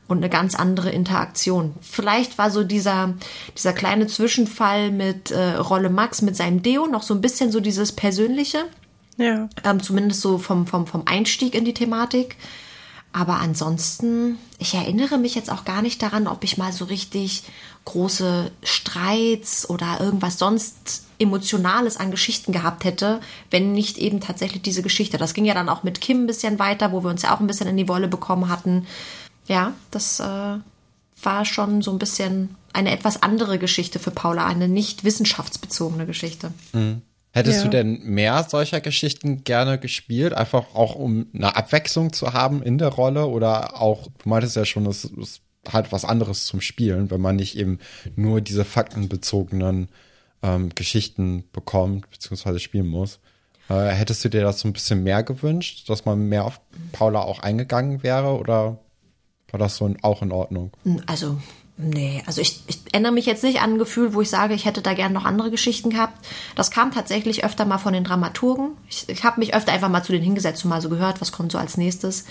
und eine ganz andere Interaktion. Vielleicht war so dieser, dieser kleine Zwischenfall mit äh, Rolle Max mit seinem Deo noch so ein bisschen so dieses Persönliche. Ja. Ähm, zumindest so vom, vom, vom Einstieg in die Thematik. Aber ansonsten, ich erinnere mich jetzt auch gar nicht daran, ob ich mal so richtig große Streits oder irgendwas sonst Emotionales an Geschichten gehabt hätte, wenn nicht eben tatsächlich diese Geschichte. Das ging ja dann auch mit Kim ein bisschen weiter, wo wir uns ja auch ein bisschen in die Wolle bekommen hatten. Ja, das äh, war schon so ein bisschen eine etwas andere Geschichte für Paula, eine nicht wissenschaftsbezogene Geschichte. Mhm. Hättest Ja. du denn mehr solcher Geschichten gerne gespielt, einfach auch um eine Abwechslung zu haben in der Rolle oder auch, du meintest ja schon, es ist halt was anderes zum Spielen, wenn man nicht eben nur diese faktenbezogenen ähm, Geschichten bekommt bzw. spielen muss. Äh, hättest du dir das so ein bisschen mehr gewünscht, dass man mehr auf Paula auch eingegangen wäre oder war das so auch in Ordnung? Also, nee, also ich, ich erinnere mich jetzt nicht an ein Gefühl, wo ich sage, ich hätte da gerne noch andere Geschichten gehabt. Das kam tatsächlich öfter mal von den Dramaturgen. Ich, ich habe mich öfter einfach mal zu denen hingesetzt und mal so gehört, was kommt so als nächstes.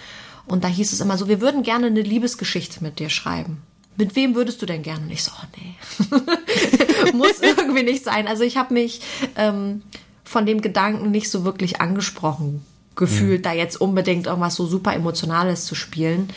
Und da hieß es immer so, wir würden gerne eine Liebesgeschichte mit dir schreiben. Mit wem würdest du denn gerne? Und ich so, oh nee. [LAUGHS] Muss [LAUGHS] irgendwie nicht sein. Also ich habe mich ähm, von dem Gedanken nicht so wirklich angesprochen gefühlt, da jetzt unbedingt irgendwas so super Emotionales zu spielen.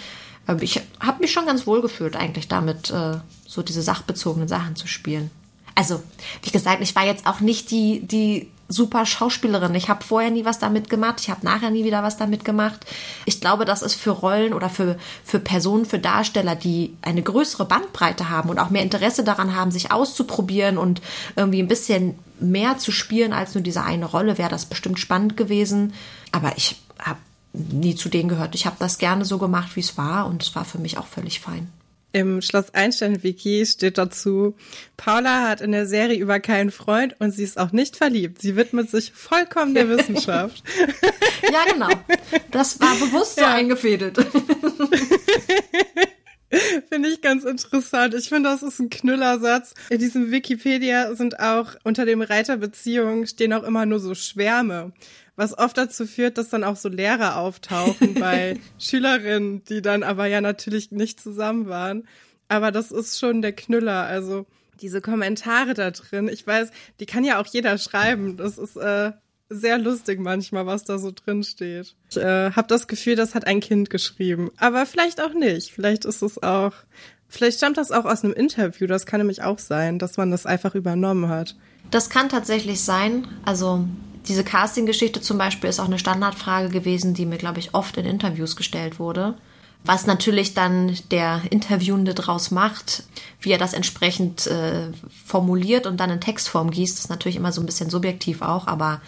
Ähm, Ich habe mich schon ganz wohl gefühlt, eigentlich damit äh, so diese sachbezogenen Sachen zu spielen. Also, wie gesagt, ich war jetzt auch nicht die, die super Schauspielerin. Ich habe vorher nie was damit gemacht. Ich habe nachher nie wieder was damit gemacht. Ich glaube, das ist für Rollen oder für, für Personen, für Darsteller, die eine größere Bandbreite haben und auch mehr Interesse daran haben, sich auszuprobieren und irgendwie ein bisschen mehr zu spielen als nur diese eine Rolle, wäre das bestimmt spannend gewesen. Aber ich habe nie zu denen gehört. Ich habe das gerne so gemacht, wie es war und es war für mich auch völlig fein. Im Schloss Einstein-Wiki steht dazu, Paula hat in der Serie über keinen Freund und sie ist auch nicht verliebt. Sie widmet sich vollkommen der Wissenschaft. [LAUGHS] Ja, genau. Das war bewusst so Ja. eingefädelt. [LAUGHS] Finde ich ganz interessant. Ich finde, das ist ein Knüllersatz. In diesem Wikipedia sind auch unter dem Reiter Beziehungen stehen auch immer nur so Schwärme. Was oft dazu führt, dass dann auch so Lehrer auftauchen bei [LAUGHS] Schülerinnen, die dann aber ja natürlich nicht zusammen waren. Aber das ist schon der Knüller. Also diese Kommentare da drin, ich weiß, die kann ja auch jeder schreiben. Das ist äh, sehr lustig manchmal, was da so drin steht. Ich äh, habe das Gefühl, das hat ein Kind geschrieben. Aber vielleicht auch nicht. Vielleicht ist es auch, vielleicht stammt das auch aus einem Interview. Das kann nämlich auch sein, dass man das einfach übernommen hat. Das kann tatsächlich sein. Also diese Casting-Geschichte zum Beispiel ist auch eine Standardfrage gewesen, die mir, glaube ich, oft in Interviews gestellt wurde. Was natürlich dann der Interviewende draus macht, wie er das entsprechend äh, formuliert und dann in Textform gießt, ist natürlich immer so ein bisschen subjektiv auch, aber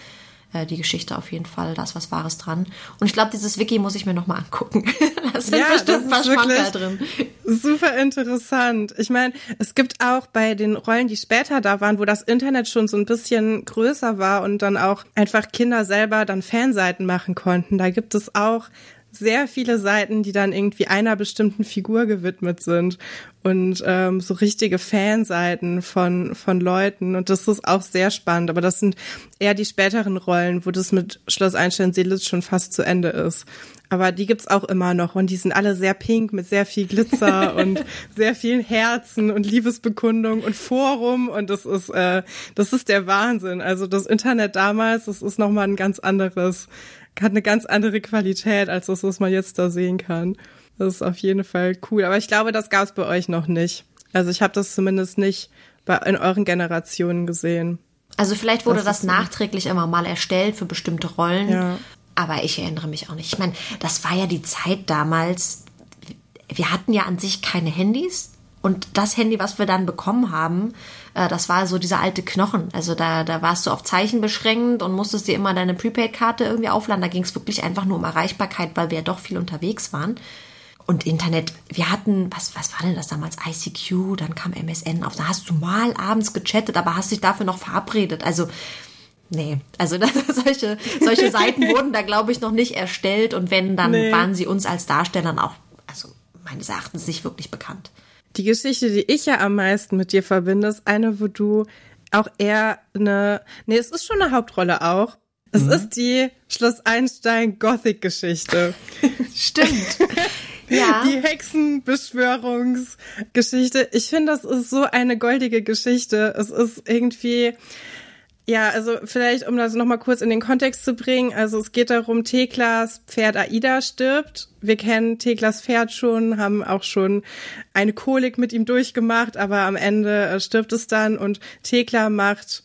äh, die Geschichte auf jeden Fall, da ist was Wahres dran. Und ich glaube, dieses Wiki muss ich mir nochmal angucken. [LAUGHS] da sind Ja, bestimmt das ist wirklich- Schmankerl drin. Super interessant. Ich meine, es gibt auch bei den Rollen, die später da waren, wo das Internet schon so ein bisschen größer war und dann auch einfach Kinder selber dann Fanseiten machen konnten. Da gibt es auch sehr viele Seiten, die dann irgendwie einer bestimmten Figur gewidmet sind und ähm, so richtige Fanseiten von von Leuten und das ist auch sehr spannend. Aber das sind eher die späteren Rollen, wo das mit Schloss Einstein-Seelitz schon fast zu Ende ist. Aber die gibt's auch immer noch und die sind alle sehr pink mit sehr viel Glitzer [LAUGHS] und sehr vielen Herzen und Liebesbekundung und Forum und das ist äh, das ist der Wahnsinn. Also das Internet damals, das ist noch mal ein ganz anderes, hat eine ganz andere Qualität als das, was man jetzt da sehen kann. Das ist auf jeden Fall cool. Aber ich glaube, das gab's bei euch noch nicht. Also ich habe das zumindest nicht bei in euren Generationen gesehen. Also vielleicht wurde Das das, ist so. nachträglich immer mal erstellt für bestimmte Rollen. Ja. Aber ich erinnere mich auch nicht. Ich meine, das war ja die Zeit damals. Wir hatten ja an sich keine Handys. Und das Handy, was wir dann bekommen haben, äh, das war so dieser alte Knochen. Also da, da warst du auf Zeichen beschränkt und musstest dir immer deine Prepaid-Karte irgendwie aufladen. Da ging es wirklich einfach nur um Erreichbarkeit, weil wir ja doch viel unterwegs waren. Und Internet, wir hatten, was, was war denn das damals? ICQ, dann kam MSN auf. Da hast du mal abends gechattet, aber hast dich dafür noch verabredet. Also, nee, also [LAUGHS] das, solche, solche Seiten wurden da, glaube ich, noch nicht erstellt. Und wenn, dann Nee. waren sie uns als Darstellern auch, also meines Erachtens nicht wirklich bekannt. Die Geschichte, die ich ja am meisten mit dir verbinde, ist eine, wo du auch eher eine, nee, es ist schon eine Hauptrolle auch. Es ist die Schloss Einstein Gothic Geschichte. [LAUGHS] Stimmt. [LAUGHS] ja. Die Hexenbeschwörungsgeschichte. Ich finde, das ist so eine goldige Geschichte. Es ist irgendwie, ja, also vielleicht, um das nochmal kurz in den Kontext zu bringen. Also es geht darum, Theklas Pferd Aida stirbt. Wir kennen Theklas Pferd schon, haben auch schon eine Kolik mit ihm durchgemacht, aber am Ende äh, stirbt es dann und Thekla macht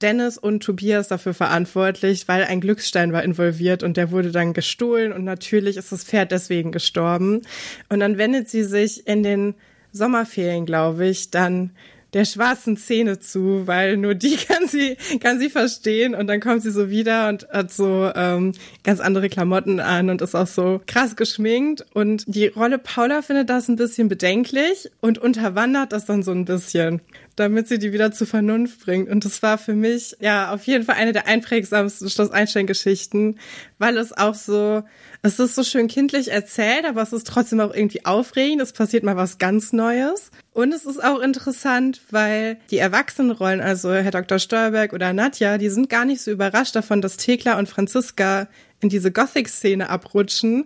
Dennis und Tobias dafür verantwortlich, weil ein Glücksstein war involviert und der wurde dann gestohlen und natürlich ist das Pferd deswegen gestorben. Und dann wendet sie sich in den Sommerferien, glaube ich, dann der schwarzen Szene zu, weil nur die [LAUGHS] kann sie kann sie verstehen und dann kommt sie so wieder und hat so ähm, ganz andere Klamotten an und ist auch so krass geschminkt. Und die Rolle Paula findet das ein bisschen bedenklich und unterwandert das dann so ein bisschen damit sie die wieder zur Vernunft bringt. Und das war für mich ja auf jeden Fall eine der einprägsamsten Schloss Einstein-Geschichten, weil es auch so, es ist so schön kindlich erzählt, aber es ist trotzdem auch irgendwie aufregend. Es passiert mal was ganz Neues. Und es ist auch interessant, weil die Erwachsenenrollen, also Herr Dr. Steuerberg oder Nadja, die sind gar nicht so überrascht davon, dass Thekla und Franziska in diese Gothic-Szene abrutschen.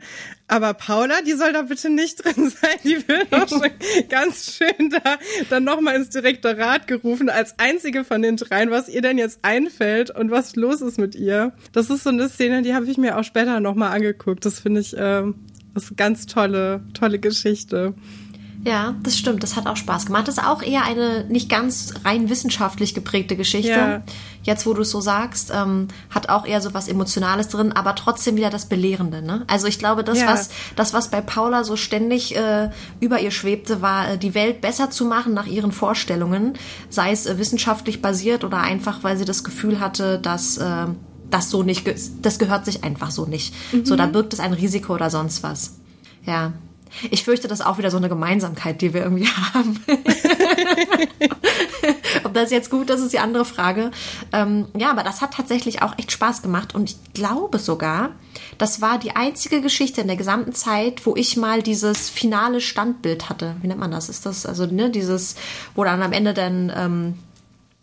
Aber Paula, die soll da bitte nicht drin [LAUGHS] sein. Die wird auch schon ganz schön da dann nochmal ins Direktorat gerufen, als einzige von den dreien, was ihr denn jetzt einfällt und was los ist mit ihr. Das ist so eine Szene, die habe ich mir auch später nochmal angeguckt. Das finde ich, äh, das ist eine ganz tolle, tolle Geschichte. Ja, das stimmt. Das hat auch Spaß gemacht. Das ist auch eher eine nicht ganz rein wissenschaftlich geprägte Geschichte. Ja. Jetzt, wo du es so sagst, ähm, hat auch eher so was Emotionales drin, aber trotzdem wieder das Belehrende. Ne? Also ich glaube, das, ja. was, das, was bei Paula so ständig äh, über ihr schwebte, war, äh, die Welt besser zu machen nach ihren Vorstellungen, sei es äh, wissenschaftlich basiert oder einfach, weil sie das Gefühl hatte, dass äh, das so nicht, das gehört sich einfach so nicht. Mhm. So, da birgt es ein Risiko oder sonst was. Ja, ich fürchte, das ist auch wieder so eine Gemeinsamkeit, die wir irgendwie [LAUGHS] haben. [LAUGHS] Ob das jetzt gut ist, ist die andere Frage. Ähm, ja, aber das hat tatsächlich auch echt Spaß gemacht und ich glaube sogar, das war die einzige Geschichte in der gesamten Zeit, wo ich mal dieses finale Standbild hatte. Wie nennt man das? Ist das also ne dieses, wo dann am Ende dann ähm,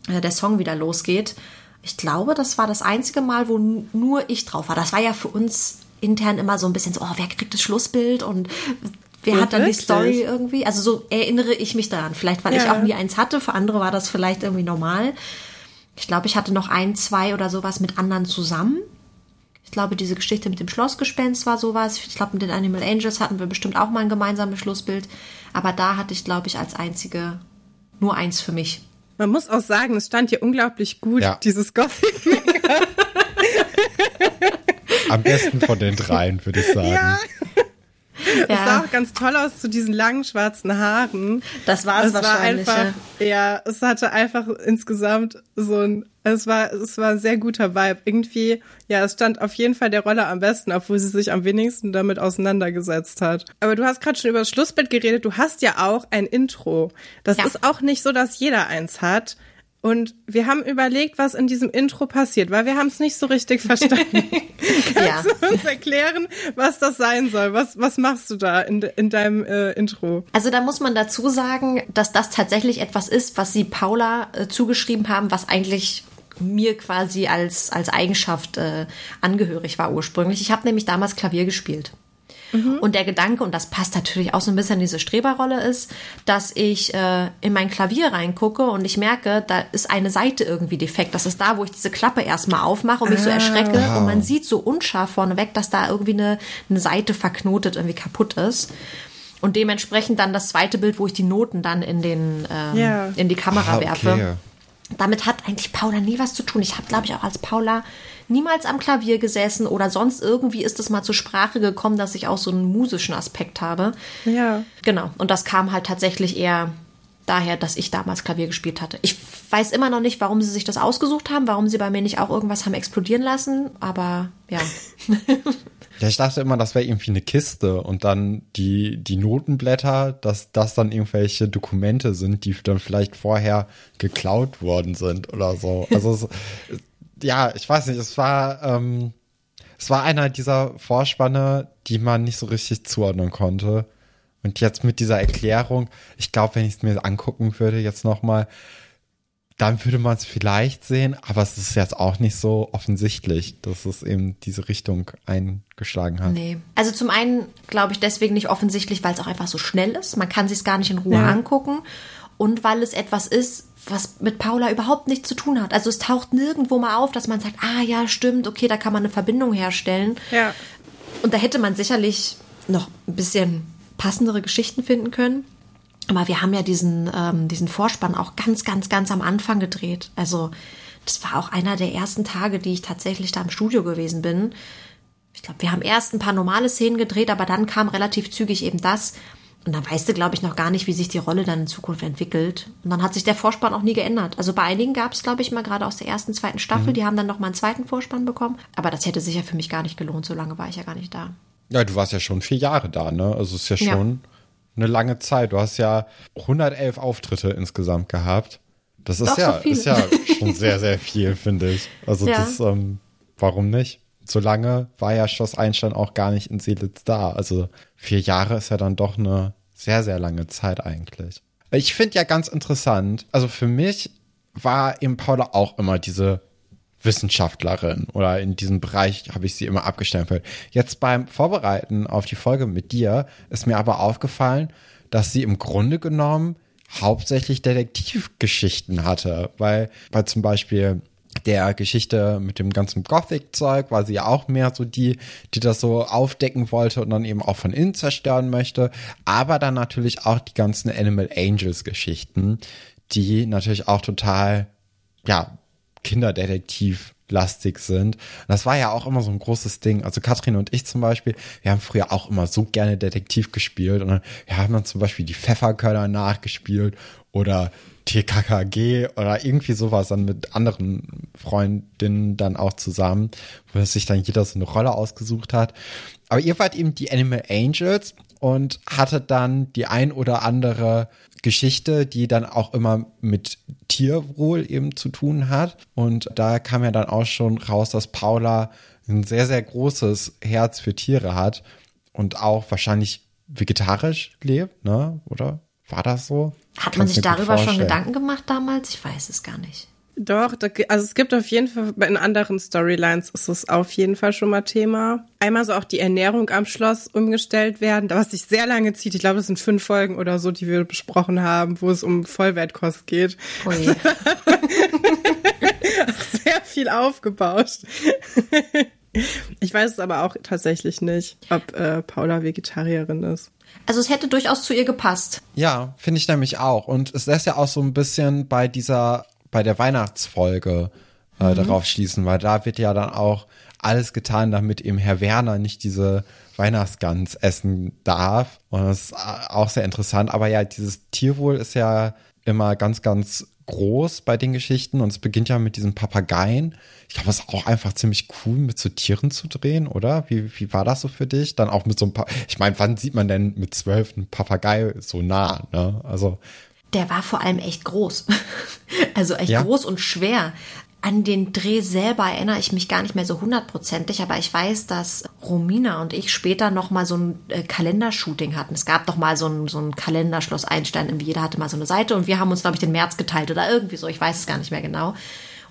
der Song wieder losgeht? Ich glaube, das war das einzige Mal, wo nur ich drauf war. Das war ja für uns intern immer so ein bisschen so, oh, wer kriegt das Schlussbild und wer hat dann wirklich? die Story irgendwie? Also so erinnere ich mich daran. Vielleicht, weil ja. ich auch nie eins hatte, für andere war das vielleicht irgendwie normal. Ich glaube, ich hatte noch ein, zwei oder sowas mit anderen zusammen. Ich glaube, diese Geschichte mit dem Schlossgespenst war sowas. Ich glaube, mit den Animal Angels hatten wir bestimmt auch mal ein gemeinsames Schlussbild. Aber da hatte ich, glaube ich, als einzige nur eins für mich. Man muss auch sagen, es stand hier unglaublich gut, ja. dieses Gothic. [LAUGHS] Am besten von den [LAUGHS] dreien, würde ich sagen. Ja. Es ja. sah auch ganz toll aus zu diesen langen schwarzen Haaren. Das war es wahrscheinlich. War einfach, ja, es hatte einfach insgesamt so ein, es war, es war ein sehr guter Vibe. Irgendwie, ja, es stand auf jeden Fall der Rolle am besten, obwohl sie sich am wenigsten damit auseinandergesetzt hat. Aber du hast gerade schon über das Schlussbett geredet. Du hast ja auch ein Intro. Das ja. ist auch nicht so, dass jeder eins hat. Und wir haben überlegt, was in diesem Intro passiert, weil wir haben es nicht so richtig verstanden. [LAUGHS] Kannst ja. du uns erklären, was das sein soll? Was, was machst du da in, in deinem äh, Intro? Also da muss man dazu sagen, dass das tatsächlich etwas ist, was sie Paula äh, zugeschrieben haben, was eigentlich mir quasi als, als Eigenschaft äh, angehörig war ursprünglich. Ich habe nämlich damals Klavier gespielt. Mhm. Und der Gedanke, und das passt natürlich auch so ein bisschen in diese Streberrolle, ist, dass ich äh, in mein Klavier reingucke und ich merke, da ist eine Seite irgendwie defekt. Das ist da, wo ich diese Klappe erstmal aufmache und mich ah. so erschrecke. Wow. Und man sieht so unscharf vorneweg, dass da irgendwie eine, eine Seite verknotet, irgendwie kaputt ist. Und dementsprechend dann das zweite Bild, wo ich die Noten dann in den ähm, yeah. in die Kamera ah, okay. werfe. Damit hat eigentlich Paula nie was zu tun. Ich habe, glaube ich, auch als Paula niemals am Klavier gesessen oder sonst irgendwie ist es mal zur Sprache gekommen, dass ich auch so einen musischen Aspekt habe. Ja. Genau. Und das kam halt tatsächlich eher daher, dass ich damals Klavier gespielt hatte. Ich weiß immer noch nicht, warum sie sich das ausgesucht haben, warum sie bei mir nicht auch irgendwas haben explodieren lassen, aber ja. Ja, ich dachte immer, das wäre irgendwie eine Kiste und dann die, die Notenblätter, dass das dann irgendwelche Dokumente sind, die dann vielleicht vorher geklaut worden sind oder so. Also es, ja, ich weiß nicht, es war, ähm, es war einer dieser Vorspanne, die man nicht so richtig zuordnen konnte. Und jetzt mit dieser Erklärung, ich glaube, wenn ich es mir angucken würde jetzt nochmal, dann würde man es vielleicht sehen, aber es ist jetzt auch nicht so offensichtlich, dass es eben diese Richtung eingeschlagen hat. Nee. Also zum einen glaube ich deswegen nicht offensichtlich, weil es auch einfach so schnell ist. Man kann sich es gar nicht in Ruhe ja. angucken. Und weil es etwas ist, was mit Paula überhaupt nichts zu tun hat. Also es taucht nirgendwo mal auf, dass man sagt, ah ja, stimmt, okay, da kann man eine Verbindung herstellen. Ja. Und da hätte man sicherlich noch ein bisschen passendere Geschichten finden können. Aber wir haben ja diesen, ähm, diesen Vorspann auch ganz, ganz, ganz am Anfang gedreht. Also das war auch einer der ersten Tage, die ich tatsächlich da im Studio gewesen bin. Ich glaube, wir haben erst ein paar normale Szenen gedreht, aber dann kam relativ zügig eben das. Und dann weißt du, glaube ich, noch gar nicht, wie sich die Rolle dann in Zukunft entwickelt. Und dann hat sich der Vorspann auch nie geändert. Also bei einigen gab es, glaube ich, mal gerade aus der ersten, zweiten Staffel, mhm. die haben dann noch mal einen zweiten Vorspann bekommen. Aber das hätte sich ja für mich gar nicht gelohnt, so lange war ich ja gar nicht da. Ja, du warst ja schon vier Jahre da, ne? Also es ist ja schon ja. eine lange Zeit. Du hast ja 111 Auftritte insgesamt gehabt. Das ist Doch, ja, so ist ja [LAUGHS] schon sehr, sehr viel, finde ich. Also ja. das, ähm, warum nicht? So lange war ja Schloss Einstein auch gar nicht in Seelitz da. Also vier Jahre ist ja dann doch eine sehr, sehr lange Zeit eigentlich. Ich finde ja ganz interessant, also für mich war eben Paula auch immer diese Wissenschaftlerin oder in diesem Bereich habe ich sie immer abgestempelt. Jetzt beim Vorbereiten auf die Folge mit dir ist mir aber aufgefallen, dass sie im Grunde genommen hauptsächlich Detektivgeschichten hatte, weil, weil zum Beispiel der Geschichte mit dem ganzen Gothic-Zeug war sie ja auch mehr so die, die das so aufdecken wollte und dann eben auch von innen zerstören möchte. Aber dann natürlich auch die ganzen Animal Angels-Geschichten, die natürlich auch total, ja, Kinderdetektiv lastig sind. Das war ja auch immer so ein großes Ding. Also Katrin und ich zum Beispiel, wir haben früher auch immer so gerne Detektiv gespielt und dann, wir haben dann zum Beispiel die Pfefferkörner nachgespielt oder TKKG oder irgendwie sowas dann mit anderen Freundinnen dann auch zusammen, wo sich dann jeder so eine Rolle ausgesucht hat. Aber ihr wart eben die Animal Angels und hattet dann die ein oder andere Geschichte, die dann auch immer mit Tierwohl eben zu tun hat. Und da kam ja dann auch schon raus, dass Paula ein sehr, sehr großes Herz für Tiere hat und auch wahrscheinlich vegetarisch lebt, ne? Oder? War das so? Hat man sich darüber schon Gedanken gemacht damals? Ich weiß es gar nicht. Doch, da, also es gibt auf jeden Fall, in anderen Storylines ist es auf jeden Fall schon mal Thema. Einmal so auch die Ernährung am Schloss umgestellt werden, was sich sehr lange zieht. Ich glaube, das sind fünf Folgen oder so, die wir besprochen haben, wo es um Vollwertkost geht. Oh [LAUGHS] je. sehr viel aufgebauscht. Ich weiß es aber auch tatsächlich nicht, ob äh, Paula Vegetarierin ist. Also es hätte durchaus zu ihr gepasst. Ja, finde ich nämlich auch. Und es lässt ja auch so ein bisschen bei dieser, bei der Weihnachtsfolge äh, mhm. darauf schließen, weil da wird ja dann auch alles getan, damit eben Herr Werner nicht diese Weihnachtsgans essen darf. Und das ist auch sehr interessant. Aber ja, dieses Tierwohl ist ja immer ganz, ganz groß bei den Geschichten und es beginnt ja mit diesen Papageien. Ich glaube, es ist auch einfach ziemlich cool, mit so Tieren zu drehen, oder? Wie, wie war das so für dich? Dann auch mit so ein paar, ich meine, wann sieht man denn mit zwölf einen Papagei so nah, ne? Also. Der war vor allem echt groß. [LAUGHS] Also echt ja. groß und schwer. An den Dreh selber erinnere ich mich gar nicht mehr so hundertprozentig, aber ich weiß, dass Romina und ich später noch mal so ein äh, Kalendershooting hatten. Es gab doch mal so ein, so ein Kalenderschloss Einstein, irgendwie jeder hatte mal so eine Seite und wir haben uns, glaube ich, den März geteilt oder irgendwie so, ich weiß es gar nicht mehr genau.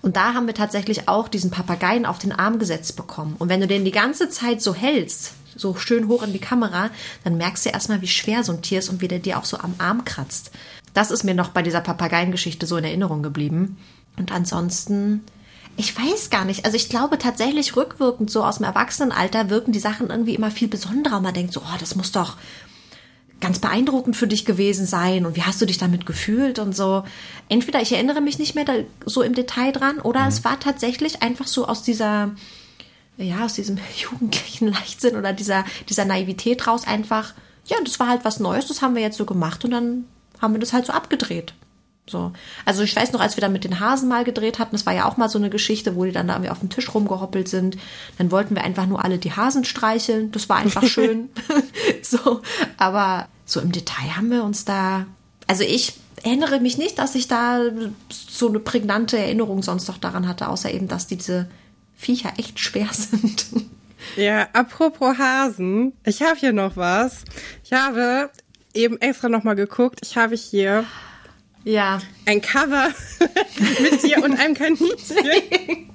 Und da haben wir tatsächlich auch diesen Papageien auf den Arm gesetzt bekommen. Und wenn du den die ganze Zeit so hältst, so schön hoch in die Kamera, dann merkst du erstmal, wie schwer so ein Tier ist und wie der dir auch so am Arm kratzt. Das ist mir noch bei dieser Papageiengeschichte so in Erinnerung geblieben. Und ansonsten, ich weiß gar nicht. Also ich glaube tatsächlich rückwirkend so aus dem Erwachsenenalter wirken die Sachen irgendwie immer viel besonderer. Man denkt so, oh, das muss doch ganz beeindruckend für dich gewesen sein und wie hast du dich damit gefühlt und so. Entweder ich erinnere mich nicht mehr so im Detail dran oder mhm. es war tatsächlich einfach so aus dieser, ja, aus diesem [LAUGHS] jugendlichen Leichtsinn oder dieser, dieser Naivität raus einfach, ja, das war halt was Neues, das haben wir jetzt so gemacht und dann haben wir das halt so abgedreht. So. Also ich weiß noch, als wir dann mit den Hasen mal gedreht hatten, das war ja auch mal so eine Geschichte, wo die dann da irgendwie auf dem Tisch rumgehoppelt sind. Dann wollten wir einfach nur alle die Hasen streicheln. Das war einfach [LAUGHS] schön. [LAUGHS] so. Aber so im Detail haben wir uns da, also ich erinnere mich nicht, dass ich da so eine prägnante Erinnerung sonst noch daran hatte, außer eben, dass diese Viecher echt schwer [LAUGHS] sind. Ja, apropos Hasen, ich habe hier noch was. Ich habe eben extra noch mal geguckt. Ich habe hier ja. Ein Cover [LAUGHS] mit dir und einem Kaninchen.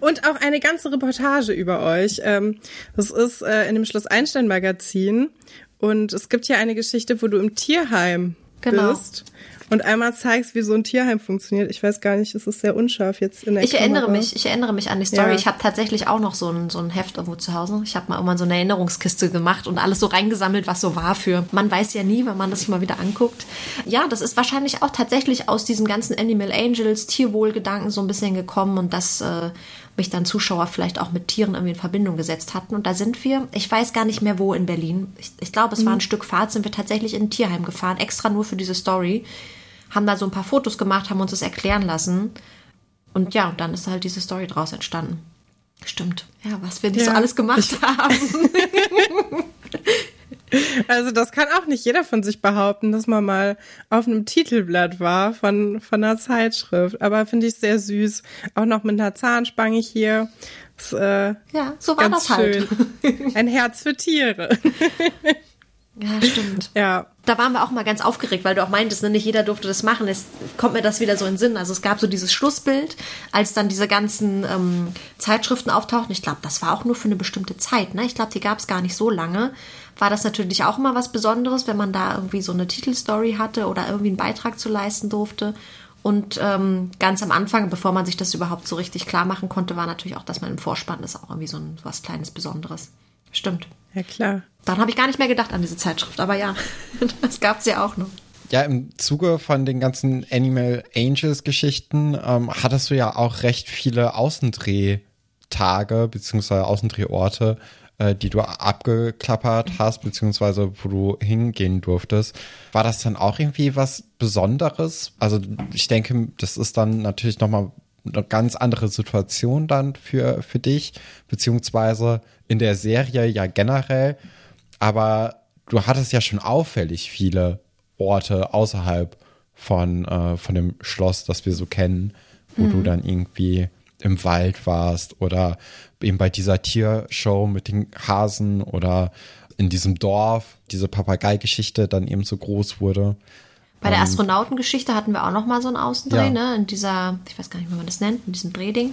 und auch eine ganze Reportage über euch. Ähm, das ist äh, in dem Schloss Einstein Magazin. Und es gibt hier eine Geschichte, wo du im Tierheim genau. bist und einmal zeigst, wie so ein Tierheim funktioniert. Ich weiß gar nicht, es ist sehr unscharf jetzt in der Ich Kamera. erinnere mich, ich erinnere mich an die Story. Ja. Ich habe tatsächlich auch noch so ein, so ein Heft irgendwo zu Hause. Ich habe mal irgendwann so eine Erinnerungskiste gemacht und alles so reingesammelt, was so war für. Man weiß ja nie, wenn man das sich mal wieder anguckt. Ja, das ist wahrscheinlich auch tatsächlich aus diesem ganzen Animal Angels Tierwohlgedanken so ein bisschen gekommen und das äh, mich dann Zuschauer vielleicht auch mit Tieren irgendwie in Verbindung gesetzt hatten. Und da sind wir, ich weiß gar nicht mehr wo in Berlin. Ich, ich glaube, es war ein Stück Fahrt, sind wir tatsächlich in ein Tierheim gefahren, extra nur für diese Story. Haben da so ein paar Fotos gemacht, haben uns das erklären lassen. Und ja, und dann ist halt diese Story draus entstanden. Stimmt. Ja, was wir nicht Ja. so alles gemacht haben. [LAUGHS] [LAUGHS] Also das kann auch nicht jeder von sich behaupten, dass man mal auf einem Titelblatt war von, von einer Zeitschrift. Aber finde ich sehr süß. Auch noch mit einer Zahnspange hier. Ist, äh, Ja, so war ganz das halt. schön. Ein Herz für Tiere. [LAUGHS] Ja, stimmt. [LAUGHS] ja. Da waren wir auch mal ganz aufgeregt, weil du auch meintest, ne, nicht jeder durfte das machen. Es kommt mir das wieder so in den Sinn. Also es gab so dieses Schlussbild, als dann diese ganzen ähm, Zeitschriften auftauchten. Ich glaube, das war auch nur für eine bestimmte Zeit. Ne? Ich glaube, die gab es gar nicht so lange. War das natürlich auch immer was Besonderes, wenn man da irgendwie so eine Titelstory hatte oder irgendwie einen Beitrag zu leisten durfte. Und ähm, ganz am Anfang, bevor man sich das überhaupt so richtig klar machen konnte, war natürlich auch, dass man im Vorspann ist, auch irgendwie so ein was kleines Besonderes. Stimmt. Ja, klar. Dann habe ich gar nicht mehr gedacht an diese Zeitschrift, aber ja, [LAUGHS] das gab es ja auch noch. Ja, im Zuge von den ganzen Animal Angels Geschichten ähm, hattest du ja auch recht viele Außendrehtage beziehungsweise Außendrehorte, äh, die du abgeklappert hast, beziehungsweise wo du hingehen durftest. War das dann auch irgendwie was Besonderes? Also ich denke, das ist dann natürlich nochmal eine ganz andere Situation dann für, für dich, beziehungsweise in der Serie ja generell. Aber du hattest ja schon auffällig viele Orte außerhalb von, äh, von dem Schloss, das wir so kennen, wo du dann irgendwie im Wald warst oder eben bei dieser Tiershow mit den Hasen oder in diesem Dorf, diese Papagei-Geschichte dann eben so groß wurde. Bei der Astronautengeschichte hatten wir auch noch mal so einen Außendreh, Ja. ne? In dieser, ich weiß gar nicht, wie man das nennt, in diesem Drehding.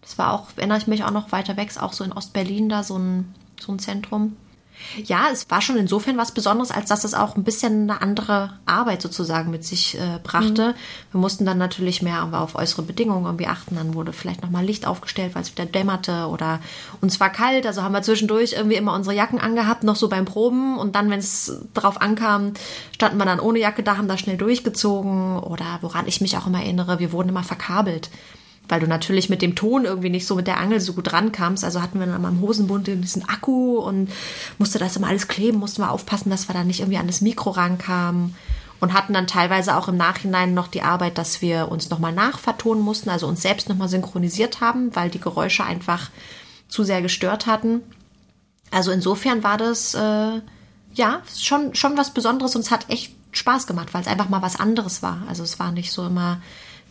Das war auch, erinnere ich mich auch noch weiter weg, auch so in Ostberlin da so ein, so ein Zentrum. Ja, es war schon insofern was Besonderes, als dass es auch ein bisschen eine andere Arbeit sozusagen mit sich äh, brachte. Wir mussten dann natürlich mehr auf äußere Bedingungen irgendwie achten. Dann wurde vielleicht nochmal Licht aufgestellt, weil es wieder dämmerte oder uns war kalt. Also haben wir zwischendurch irgendwie immer unsere Jacken angehabt, noch so beim Proben. Und dann, wenn es drauf ankam, standen wir dann ohne Jacke da, haben da schnell durchgezogen. Oder woran ich mich auch immer erinnere, wir wurden immer verkabelt weil du natürlich mit dem Ton irgendwie nicht so mit der Angel so gut rankamst. Also hatten wir dann am Hosenbund diesen Akku und musste das immer alles kleben, mussten wir aufpassen, dass wir da nicht irgendwie an das Mikro rankamen. Und hatten dann teilweise auch im Nachhinein noch die Arbeit, dass wir uns nochmal nachvertonen mussten, also uns selbst nochmal synchronisiert haben, weil die Geräusche einfach zu sehr gestört hatten. Also insofern war das äh, ja schon, schon was Besonderes und es hat echt Spaß gemacht, weil es einfach mal was anderes war. Also es war nicht so immer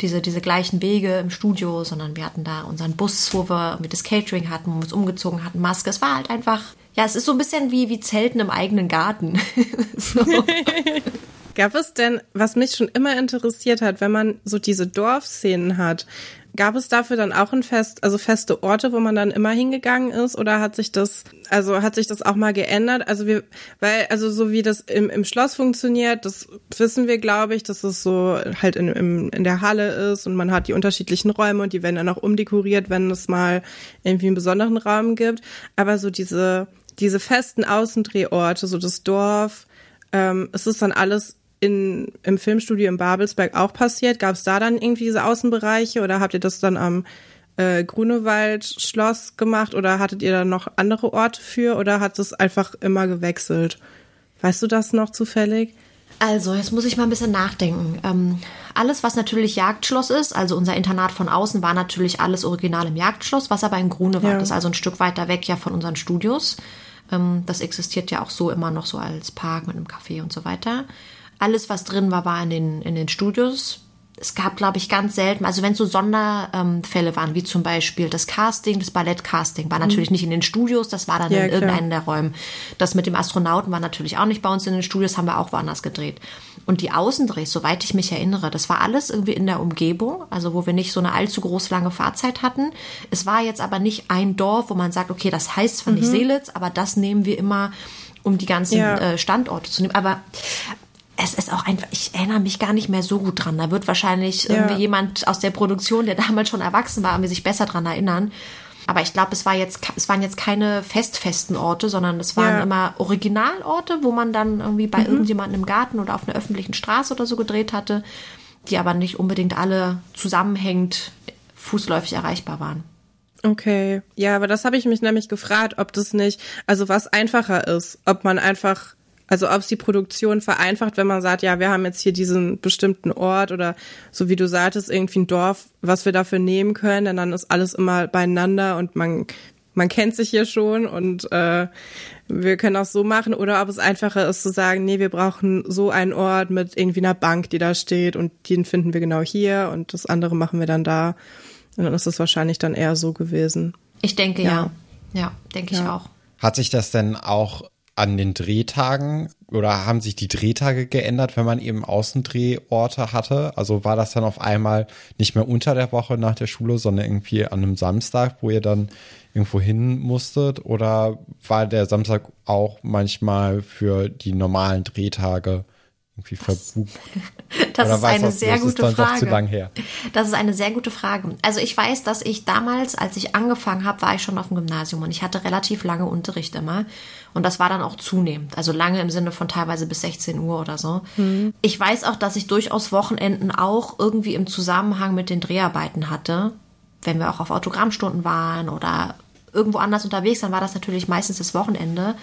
diese, diese gleichen Wege im Studio, sondern wir hatten da unseren Bus, wo wir mit das Catering hatten, wo wir uns umgezogen hatten, Maske. Es war halt einfach, ja, es ist so ein bisschen wie, wie Zelten im eigenen Garten. [LAUGHS] Gab es denn, was mich schon immer interessiert hat, wenn man so diese Dorfszenen hat, gab es dafür dann auch ein Fest, also feste Orte, wo man dann immer hingegangen ist, oder hat sich das, also hat sich das auch mal geändert? Also wir, weil, also so wie das im, im Schloss funktioniert, das wissen wir, glaube ich, dass es so halt in, im, in der Halle ist und man hat die unterschiedlichen Räume und die werden dann auch umdekoriert, wenn es mal irgendwie einen besonderen Raum gibt. Aber so diese, diese festen Außendrehorte, so das Dorf, ähm, ist es dann alles in, im Filmstudio in Babelsberg auch passiert? Gab es da dann irgendwie diese Außenbereiche oder habt ihr das dann am äh, Grunewald-Schloss gemacht oder hattet ihr da noch andere Orte für oder hat es einfach immer gewechselt? Weißt du das noch zufällig? Also, jetzt muss ich mal ein bisschen nachdenken. Ähm, alles, was natürlich Jagdschloss ist, also unser Internat von außen, war natürlich alles original im Jagdschloss, was aber in Grunewald Ja. ist, also ein Stück weiter weg ja von unseren Studios. Ähm, das existiert ja auch so immer noch so als Park mit einem Café und so weiter. Alles, was drin war, war in den, in den Studios. Es gab, glaube ich, ganz selten, also wenn es so Sonderfälle waren, wie zum Beispiel das Casting, das Ballettcasting, war natürlich nicht in den Studios, das war dann Mhm. Ja, in klar. irgendeinem der Räumen. Das mit dem Astronauten war natürlich auch nicht bei uns in den Studios, haben wir auch woanders gedreht. Und die Außendrehs, soweit ich mich erinnere, das war alles irgendwie in der Umgebung, also wo wir nicht so eine allzu groß lange Fahrzeit hatten. Es war jetzt aber nicht ein Dorf, wo man sagt, okay, das heißt zwar nicht Seelitz, aber das nehmen wir immer, um die ganzen Ja. äh, Standorte zu nehmen. Aber es ist auch einfach, ich erinnere mich gar nicht mehr so gut dran. Da wird wahrscheinlich Ja. irgendwie jemand aus der Produktion, der [LAUGHS] damals schon erwachsen war, irgendwie sich besser dran erinnern. Aber ich glaube, es war jetzt, es waren jetzt keine festfesten Orte, sondern es waren Ja. Mhm. immer Originalorte, wo man dann irgendwie bei irgendjemandem im Garten oder auf einer öffentlichen Straße oder so gedreht hatte, die aber nicht unbedingt alle zusammenhängend fußläufig erreichbar waren. Okay, ja, aber das habe ich mich nämlich gefragt, ob das nicht, also was einfacher ist, ob man einfach, also ob es die Produktion vereinfacht, wenn man sagt, ja, wir haben jetzt hier diesen bestimmten Ort oder so wie du sagtest, irgendwie ein Dorf, was wir dafür nehmen können, denn dann ist alles immer beieinander und man man kennt sich hier schon und äh, wir können auch so machen oder ob es einfacher ist zu sagen, nee, wir brauchen so einen Ort mit irgendwie einer Bank, die da steht und den finden wir genau hier und das andere machen wir dann da. Und dann ist es wahrscheinlich dann eher so gewesen. Ich denke ja. Ja, ja denke ja. ich auch. Hat sich das denn auch an den Drehtagen oder haben sich die Drehtage geändert, wenn man eben Außendrehorte hatte? Also war das dann auf einmal nicht mehr unter der Woche nach der Schule, sondern irgendwie an einem Samstag, wo ihr dann irgendwo hin musstet? Oder war der Samstag auch manchmal für die normalen Drehtage irgendwie verbucht? [LAUGHS] Das Oder ist eine das, sehr gute ist Frage. Das ist eine sehr gute Frage. Also ich weiß, dass ich damals, als ich angefangen habe, war ich schon auf dem Gymnasium und ich hatte relativ lange Unterricht immer. Und das war dann auch zunehmend. Also lange im Sinne von teilweise bis 16 Uhr oder so. Mhm. Ich weiß auch, dass ich durchaus Wochenenden auch irgendwie im Zusammenhang mit den Dreharbeiten hatte. Wenn wir auch auf Autogrammstunden waren oder irgendwo anders unterwegs, dann war das natürlich meistens das Wochenende.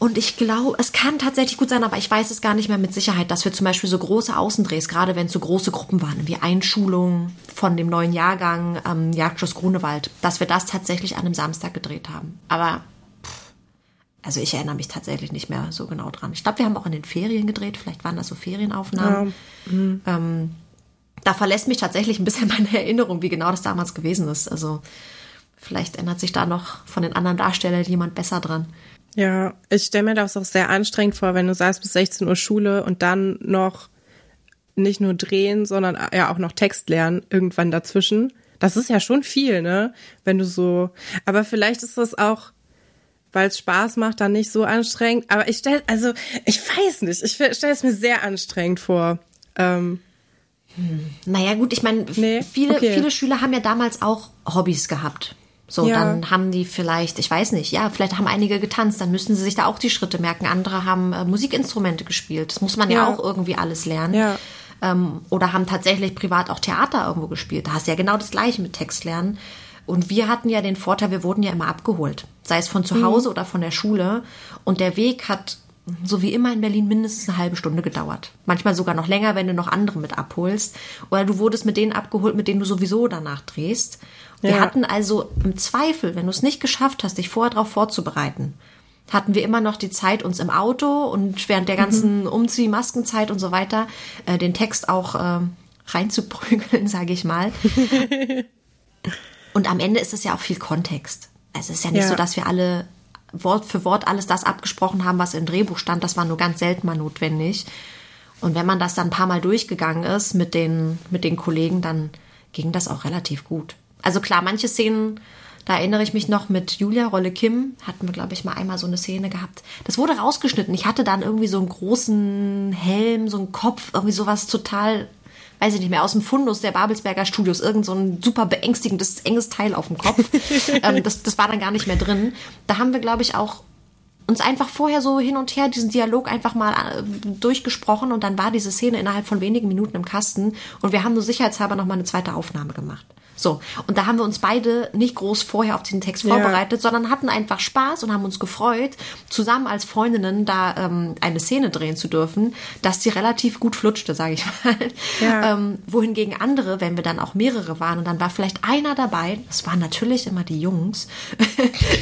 Und ich glaube, es kann tatsächlich gut sein, aber ich weiß es gar nicht mehr mit Sicherheit, dass wir zum Beispiel so große Außendrehs, gerade wenn es so große Gruppen waren, wie Einschulung von dem neuen Jahrgang am Jagdschloss Grunewald, dass wir das tatsächlich an einem Samstag gedreht haben. Aber also ich erinnere mich tatsächlich nicht mehr so genau dran. Ich glaube, wir haben auch in den Ferien gedreht, vielleicht waren das so Ferienaufnahmen. Ja. Mhm. Ähm, da verlässt mich tatsächlich ein bisschen [LAUGHS] meine Erinnerung, wie genau das damals gewesen ist. Also vielleicht ändert sich da noch von den anderen Darstellern jemand besser dran. Ja, ich stelle mir das auch sehr anstrengend vor, wenn du sagst, bis 16 Uhr Schule und dann noch nicht nur drehen, sondern ja auch noch Text lernen irgendwann dazwischen. Das ist ja schon viel, ne? Wenn du so, aber vielleicht ist das auch, weil es Spaß macht, dann nicht so anstrengend. Aber ich stelle, also ich weiß nicht, ich stelle es mir sehr anstrengend vor. Ähm, hm. Naja, gut, ich meine, nee? viele, okay. viele Schüler haben ja damals auch Hobbys gehabt. So, ja. dann haben die vielleicht, ich weiß nicht, ja, vielleicht haben einige getanzt, dann müssen sie sich da auch die Schritte merken. Andere haben äh, Musikinstrumente gespielt. Das muss man ja, ja auch irgendwie alles lernen. Ja. Ähm, oder haben tatsächlich privat auch Theater irgendwo gespielt. Da hast du ja genau das Gleiche mit Text lernen. Und wir hatten ja den Vorteil, wir wurden ja immer abgeholt. Sei es von zu mhm. Hause mhm. oder von der Schule. Und der Weg hat, so wie immer in Berlin, mindestens eine halbe Stunde gedauert. Manchmal sogar noch länger, wenn du noch andere mit abholst. Oder du wurdest mit denen abgeholt, mit denen du sowieso danach drehst. Wir ja. hatten also im Zweifel, wenn du es nicht geschafft hast, dich vorher darauf vorzubereiten, hatten wir immer noch die Zeit, uns im Auto und während der ganzen mhm. Umzieh-, Maskenzeit und so weiter äh, den Text auch äh, reinzuprügeln, [LAUGHS] sage ich mal. [LAUGHS] und am Ende ist es ja auch viel Kontext. Also es ist ja nicht ja. so, dass wir alle Wort für Wort alles das abgesprochen haben, was im Drehbuch stand. Das war nur ganz selten mal notwendig. Und wenn man das dann ein paar Mal durchgegangen ist mit den, mit den Kollegen, dann ging das auch relativ gut. Also klar, manche Szenen, da erinnere ich mich noch mit Julia Rolle Kim, hatten wir, glaube ich, mal einmal so eine Szene gehabt. Das wurde rausgeschnitten. Ich hatte dann irgendwie so einen großen Helm, so einen Kopf, irgendwie sowas total, weiß ich nicht mehr, aus dem Fundus der Babelsberger Studios, irgend so ein super beängstigendes, enges Teil auf dem Kopf. [LAUGHS] ähm, das, das war dann gar nicht mehr drin. Da haben wir, glaube ich, auch uns einfach vorher so hin und her diesen Dialog einfach mal äh, durchgesprochen und dann war diese Szene innerhalb von wenigen Minuten im Kasten und wir haben nur sicherheitshalber noch mal eine zweite Aufnahme gemacht. So. Und da haben wir uns beide nicht groß vorher auf diesen Text vorbereitet, ja. sondern hatten einfach Spaß und haben uns gefreut, zusammen als Freundinnen da ähm, eine Szene drehen zu dürfen, dass die relativ gut flutschte, sage ich mal. Ja. [LAUGHS] Ähm, wohingegen andere, wenn wir dann auch mehrere waren und dann war vielleicht einer dabei, das waren natürlich immer die Jungs, [LAUGHS]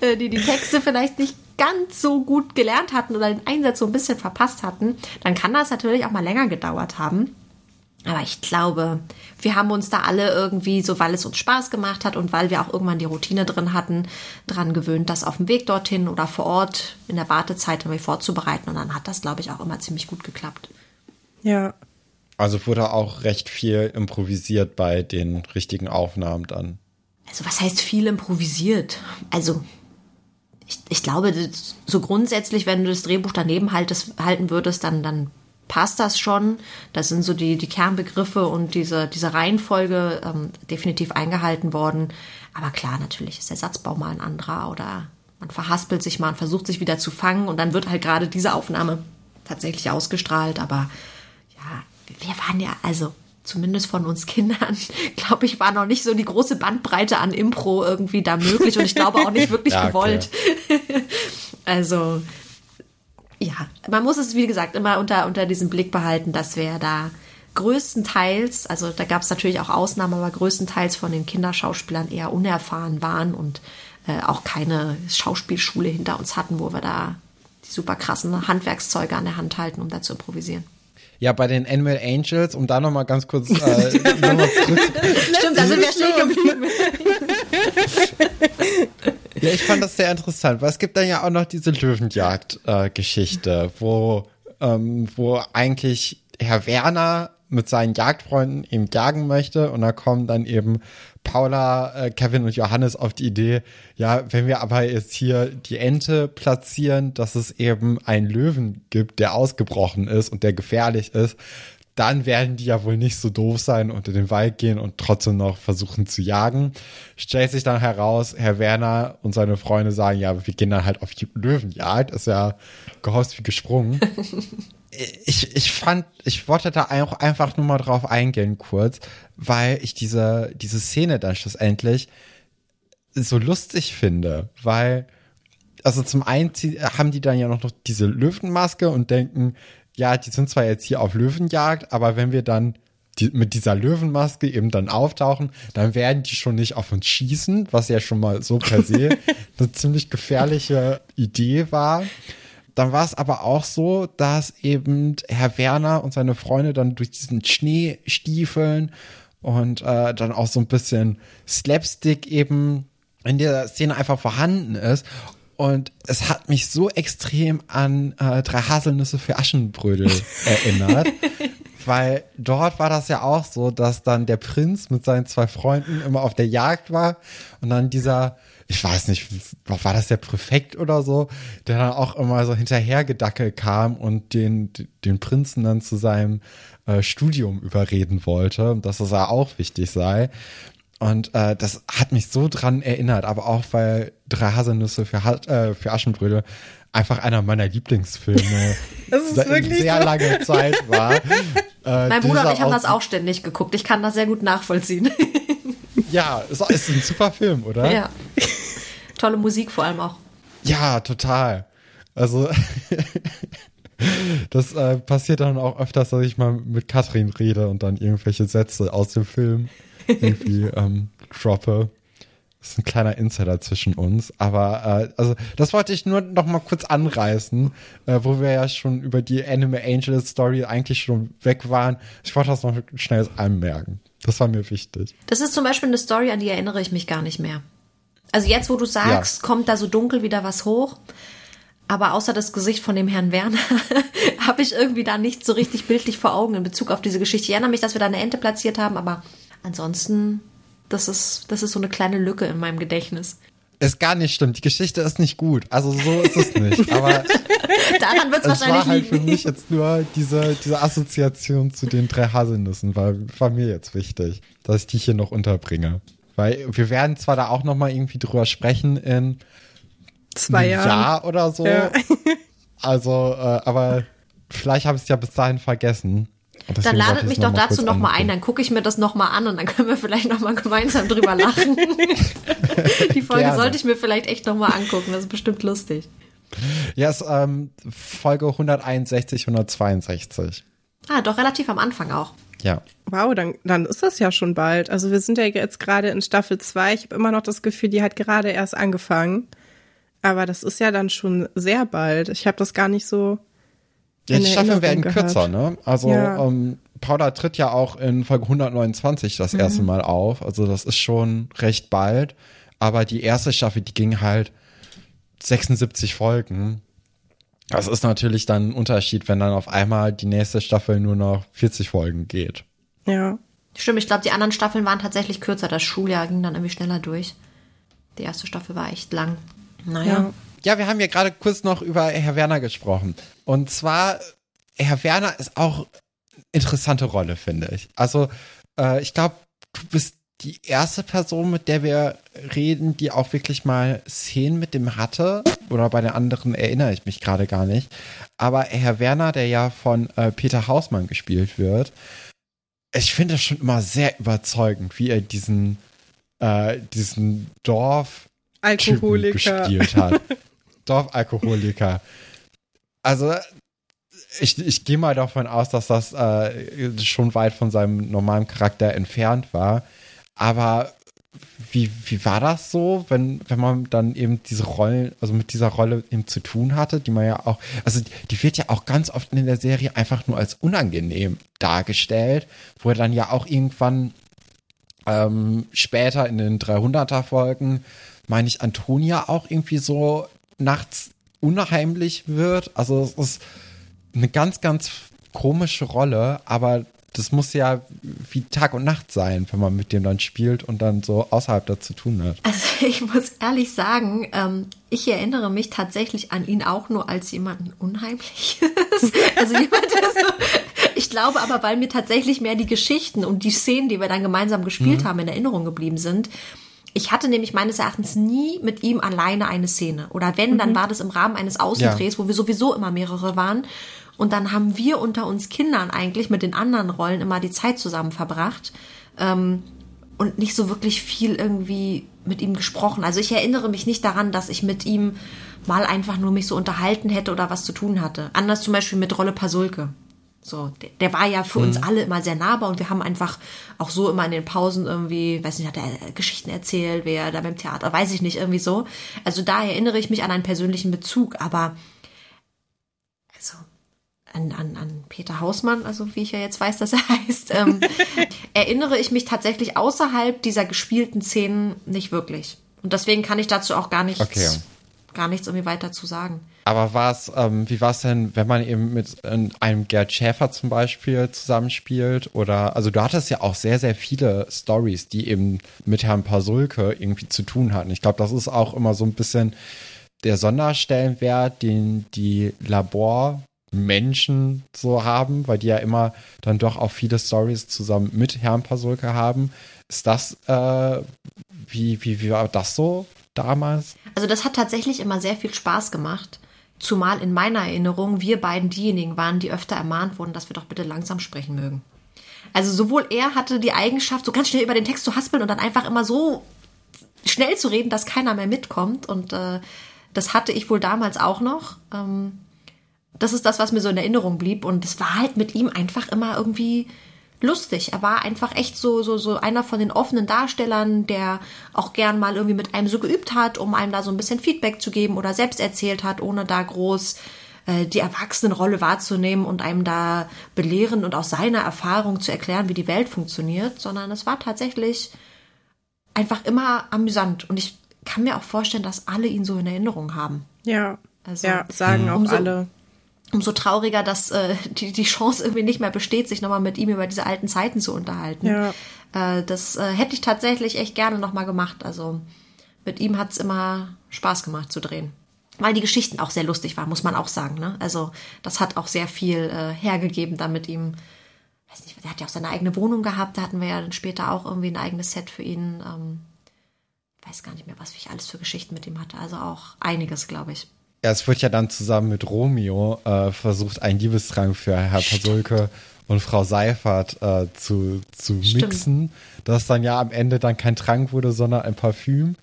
äh, die die Texte vielleicht nicht ganz so gut gelernt hatten oder den Einsatz so ein bisschen verpasst hatten, dann kann das natürlich auch mal länger gedauert haben. Aber ich glaube, wir haben uns da alle irgendwie, so weil es uns Spaß gemacht hat und weil wir auch irgendwann die Routine drin hatten, dran gewöhnt, das auf dem Weg dorthin oder vor Ort in der Wartezeit irgendwie vorzubereiten. Und dann hat das, glaube ich, auch immer ziemlich gut geklappt. Ja. Also wurde auch recht viel improvisiert bei den richtigen Aufnahmen dann. Also was heißt viel improvisiert? Also ich, ich glaube, so grundsätzlich, wenn du das Drehbuch daneben haltest, halten würdest, dann, dann passt das schon. Das sind so die, die Kernbegriffe und diese, diese Reihenfolge ähm, definitiv eingehalten worden. Aber klar, natürlich ist der Satzbau mal ein anderer oder man verhaspelt sich mal und versucht sich wieder zu fangen und dann wird halt gerade diese Aufnahme tatsächlich ausgestrahlt. Aber ja, wir waren ja, also zumindest von uns Kindern, [LAUGHS] glaube ich, war noch nicht so die große Bandbreite an Impro irgendwie da möglich und ich glaube auch nicht [LAUGHS] wirklich ja, gewollt. [LAUGHS] also ja, man muss es, wie gesagt, immer unter, unter diesem Blick behalten, dass wir da größtenteils, also da gab es natürlich auch Ausnahmen, aber größtenteils von den Kinderschauspielern eher unerfahren waren und äh, auch keine Schauspielschule hinter uns hatten, wo wir da die super krassen Handwerkszeuge an der Hand halten, um da zu improvisieren. Ja, bei den Animal Angels, um da nochmal ganz kurz äh. [LAUGHS] Stimmt, da sind wir stehen geblieben. [LAUGHS] ja, ich fand das sehr interessant, weil es gibt dann ja auch noch diese Löwenjagd-Geschichte, wo, ähm, wo eigentlich Herr Werner mit seinen Jagdfreunden eben jagen möchte und da kommen dann eben Paula, äh, Kevin und Johannes auf die Idee, ja, wenn wir aber jetzt hier die Ente platzieren, dass es eben einen Löwen gibt, der ausgebrochen ist und der gefährlich ist, dann werden die ja wohl nicht so doof sein und in den Wald gehen und trotzdem noch versuchen zu jagen. Stellt sich dann heraus, Herr Werner und seine Freunde sagen, ja, wir gehen dann halt auf die Löwenjagd. Ist ja gehorst wie gesprungen. [LAUGHS] ich, ich fand, ich wollte da auch einfach nur mal drauf eingehen kurz, weil ich diese, diese Szene dann schlussendlich so lustig finde, weil, also zum einen haben die dann ja noch diese Löwenmaske und denken, ja, die sind zwar jetzt hier auf Löwenjagd, aber wenn wir dann die, mit dieser Löwenmaske eben dann auftauchen, dann werden die schon nicht auf uns schießen, was ja schon mal so per se [LAUGHS] eine ziemlich gefährliche Idee war. Dann war es aber auch so, dass eben Herr Werner und seine Freunde dann durch diesen Schnee stiefeln und äh, dann auch so ein bisschen Slapstick eben in der Szene einfach vorhanden ist. Und es hat mich so extrem an äh, drei Haselnüsse für Aschenbrödel [LAUGHS] erinnert. weil dort war das ja auch so, dass dann der Prinz mit seinen zwei Freunden immer auf der Jagd war und dann dieser ich weiß nicht, war das der Präfekt oder so, der dann auch immer so hinterhergedackelt kam und den, den Prinzen dann zu seinem äh, Studium überreden wollte, dass es ja auch wichtig sei. Und äh, das hat mich so dran erinnert, aber auch weil Drei Haselnüsse für, äh, für Aschenbrödel einfach einer meiner Lieblingsfilme [LAUGHS] seit sehr so. lange Zeit war. [LAUGHS] Äh, mein Bruder und ich haben das auch ständig geguckt. Ich kann das sehr gut nachvollziehen. [LAUGHS] ja, es ist ein super Film, oder? Ja. Tolle Musik vor allem auch. Ja, total. Also das äh, passiert dann auch öfters, dass ich mal mit Katrin rede und dann irgendwelche Sätze aus dem Film irgendwie ähm, droppe. Das ist ein kleiner Insider zwischen uns. Aber äh, also das wollte ich nur noch mal kurz anreißen, äh, wo wir ja schon über die Anime Angel Story eigentlich schon weg waren. Ich wollte das noch schnell anmerken. Das war mir wichtig. Das ist zum Beispiel eine Story, an die erinnere ich mich gar nicht mehr. Also jetzt, wo du sagst, ja. kommt da so dunkel wieder was hoch. Aber außer das Gesicht von dem Herrn Werner [LAUGHS] habe ich irgendwie da nicht so richtig bildlich vor Augen in Bezug auf diese Geschichte. Ich erinnere mich, dass wir da eine Ente platziert haben, aber ansonsten, das ist, das ist so eine kleine Lücke in meinem Gedächtnis. Ist gar nicht stimmt. Die Geschichte ist nicht gut. Also so ist es nicht. Aber [LAUGHS] daran wird es wahrscheinlich war halt liegen. für mich jetzt nur diese, diese Assoziation zu den drei Haselnüssen, war, war mir jetzt wichtig, dass ich die hier noch unterbringe. Weil wir werden zwar da auch noch mal irgendwie drüber sprechen in zwei Jahren Jahr oder so. Ja. Also, äh, aber vielleicht habe ich es ja bis dahin vergessen. Dann ladet mich doch dazu noch mal ein, dann gucke ich mir das noch mal an und dann können wir vielleicht noch mal gemeinsam drüber lachen. [LAUGHS] Die Folge Gerne. sollte ich mir vielleicht echt noch mal angucken, das ist bestimmt lustig. Ja, es ist ähm, Folge 161, 162. Ah, doch relativ am Anfang auch. Ja. Wow, dann, dann ist das ja schon bald. Also wir sind ja jetzt gerade in Staffel 2. Ich habe immer noch das Gefühl, die hat gerade erst angefangen. Aber das ist ja dann schon sehr bald. Ich habe das gar nicht so. Ja, die Staffeln werden gehört. kürzer, ne? Also ja. ähm, Paula tritt ja auch in Folge 129 das mhm. erste Mal auf. Also das ist schon recht bald. Aber die erste Staffel, die ging halt 76 Folgen. Das ist natürlich dann ein Unterschied, wenn dann auf einmal die nächste Staffel nur noch 40 Folgen geht. Ja. Stimmt, ich glaube, die anderen Staffeln waren tatsächlich kürzer. Das Schuljahr ging dann irgendwie schneller durch. Die erste Staffel war echt lang. Naja. Ja, ja wir haben ja gerade kurz noch über Herr Werner gesprochen. Und zwar, Herr Werner ist auch eine interessante Rolle, finde ich. Also, äh, ich glaube, du bist die erste Person, mit der wir reden, die auch wirklich mal Szenen mit dem hatte. Oder bei den anderen erinnere ich mich gerade gar nicht. Aber Herr Werner, der ja von äh, Peter Hausmann gespielt wird, ich finde es schon immer sehr überzeugend, wie er diesen, äh, diesen Dorf Alkoholiker gespielt hat. [LAUGHS] Dorfalkoholiker. Also ich, ich gehe mal davon aus, dass das äh, schon weit von seinem normalen Charakter entfernt war. Aber wie, wie war das so, wenn, wenn man dann eben diese Rollen, also mit dieser Rolle eben zu tun hatte, die man ja auch, also die wird ja auch ganz oft in der Serie einfach nur als unangenehm dargestellt, wo er dann ja auch irgendwann ähm, später in den 300er Folgen, meine ich, Antonia auch irgendwie so nachts unheimlich wird. Also es ist eine ganz, ganz komische Rolle, aber das muss ja wie Tag und Nacht sein, wenn man mit dem dann spielt und dann so außerhalb da zu tun hat. Also [LAUGHS] ich muss ehrlich sagen, ähm, ich erinnere mich tatsächlich an ihn auch nur als jemanden Unheimliches. [LAUGHS] also jemand, der so, ich glaube aber, weil mir tatsächlich mehr die Geschichten und die Szenen, die wir dann gemeinsam gespielt mhm. haben, in Erinnerung geblieben sind. Ich hatte nämlich meines Erachtens nie mit ihm alleine eine Szene. Oder wenn, mhm. dann war das im Rahmen eines Außendrehs, ja. wo wir sowieso immer mehrere waren. Und dann haben wir unter uns Kindern eigentlich mit den anderen Rollen immer die Zeit zusammen verbracht ähm, und nicht so wirklich viel irgendwie mit ihm gesprochen. Also ich erinnere mich nicht daran, dass ich mit ihm mal einfach nur mich so unterhalten hätte oder was zu tun hatte. Anders zum Beispiel mit Rolle Pasulke. So, der, der war ja für mhm. uns alle immer sehr nahbar und wir haben einfach auch so immer in den Pausen irgendwie, weiß nicht, hat er Geschichten erzählt, wer da beim Theater, weiß ich nicht, irgendwie so. Also da erinnere ich mich an einen persönlichen Bezug, aber also an, an, an Peter Hausmann, also wie ich ja jetzt weiß, dass er [LAUGHS] heißt, ähm, [LAUGHS] erinnere ich mich tatsächlich außerhalb dieser gespielten Szenen nicht wirklich. Und deswegen kann ich dazu auch gar nichts, okay. Gar nichts irgendwie weiter zu sagen. Aber war's, ähm, wie war es denn, wenn man eben mit einem Gerd Schäfer zum Beispiel zusammenspielt? Oder, also du hattest ja auch sehr, sehr viele Stories, die eben mit Herrn Pasulke irgendwie zu tun hatten. Ich glaube, das ist auch immer so ein bisschen der Sonderstellenwert, den die Labor Menschen so haben, weil die ja immer dann doch auch viele Stories zusammen mit Herrn Pasulke haben. Ist das, äh, wie, wie, wie war das so damals? Also das hat tatsächlich immer sehr viel Spaß gemacht. Zumal in meiner Erinnerung wir beiden diejenigen waren, die öfter ermahnt wurden, dass wir doch bitte langsam sprechen mögen. Also sowohl er hatte die Eigenschaft, so ganz schnell über den Text zu haspeln und dann einfach immer so schnell zu reden, dass keiner mehr mitkommt. Und äh, das hatte ich wohl damals auch noch. Ähm, das ist das, was mir so in Erinnerung blieb. Und es war halt mit ihm einfach immer irgendwie lustig. Er war einfach echt so, so, so einer von den offenen Darstellern, der auch gern mal irgendwie mit einem so geübt hat, um einem da so ein bisschen Feedback zu geben oder selbst erzählt hat, ohne da groß äh, die Erwachsenenrolle wahrzunehmen und einem da belehren und aus seiner Erfahrung zu erklären, wie die Welt funktioniert, sondern es war tatsächlich einfach immer amüsant. Und ich kann mir auch vorstellen, dass alle ihn so in Erinnerung haben. Ja. Also, ja, sagen auch umso, alle umso trauriger, dass äh, die, die Chance irgendwie nicht mehr besteht, sich nochmal mit ihm über diese alten Zeiten zu unterhalten. Ja. Äh, das äh, hätte ich tatsächlich echt gerne nochmal gemacht. Also mit ihm hat's immer Spaß gemacht zu drehen. Weil die Geschichten auch sehr lustig waren, muss man auch sagen. Ne? Also das hat auch sehr viel äh, hergegeben, da mit ihm, weiß nicht, der hat ja auch seine eigene Wohnung gehabt, da hatten wir ja dann später auch irgendwie ein eigenes Set für ihn. Ähm, weiß gar nicht mehr, was ich alles für Geschichten mit ihm hatte. Also auch einiges, glaube ich. Ja, es wird ja dann zusammen mit Romeo äh, versucht, einen Liebesdrang für Herr Pasulke und Frau Seifert äh, zu, zu mixen. Das dann ja am Ende dann kein Trank wurde, sondern ein Parfüm.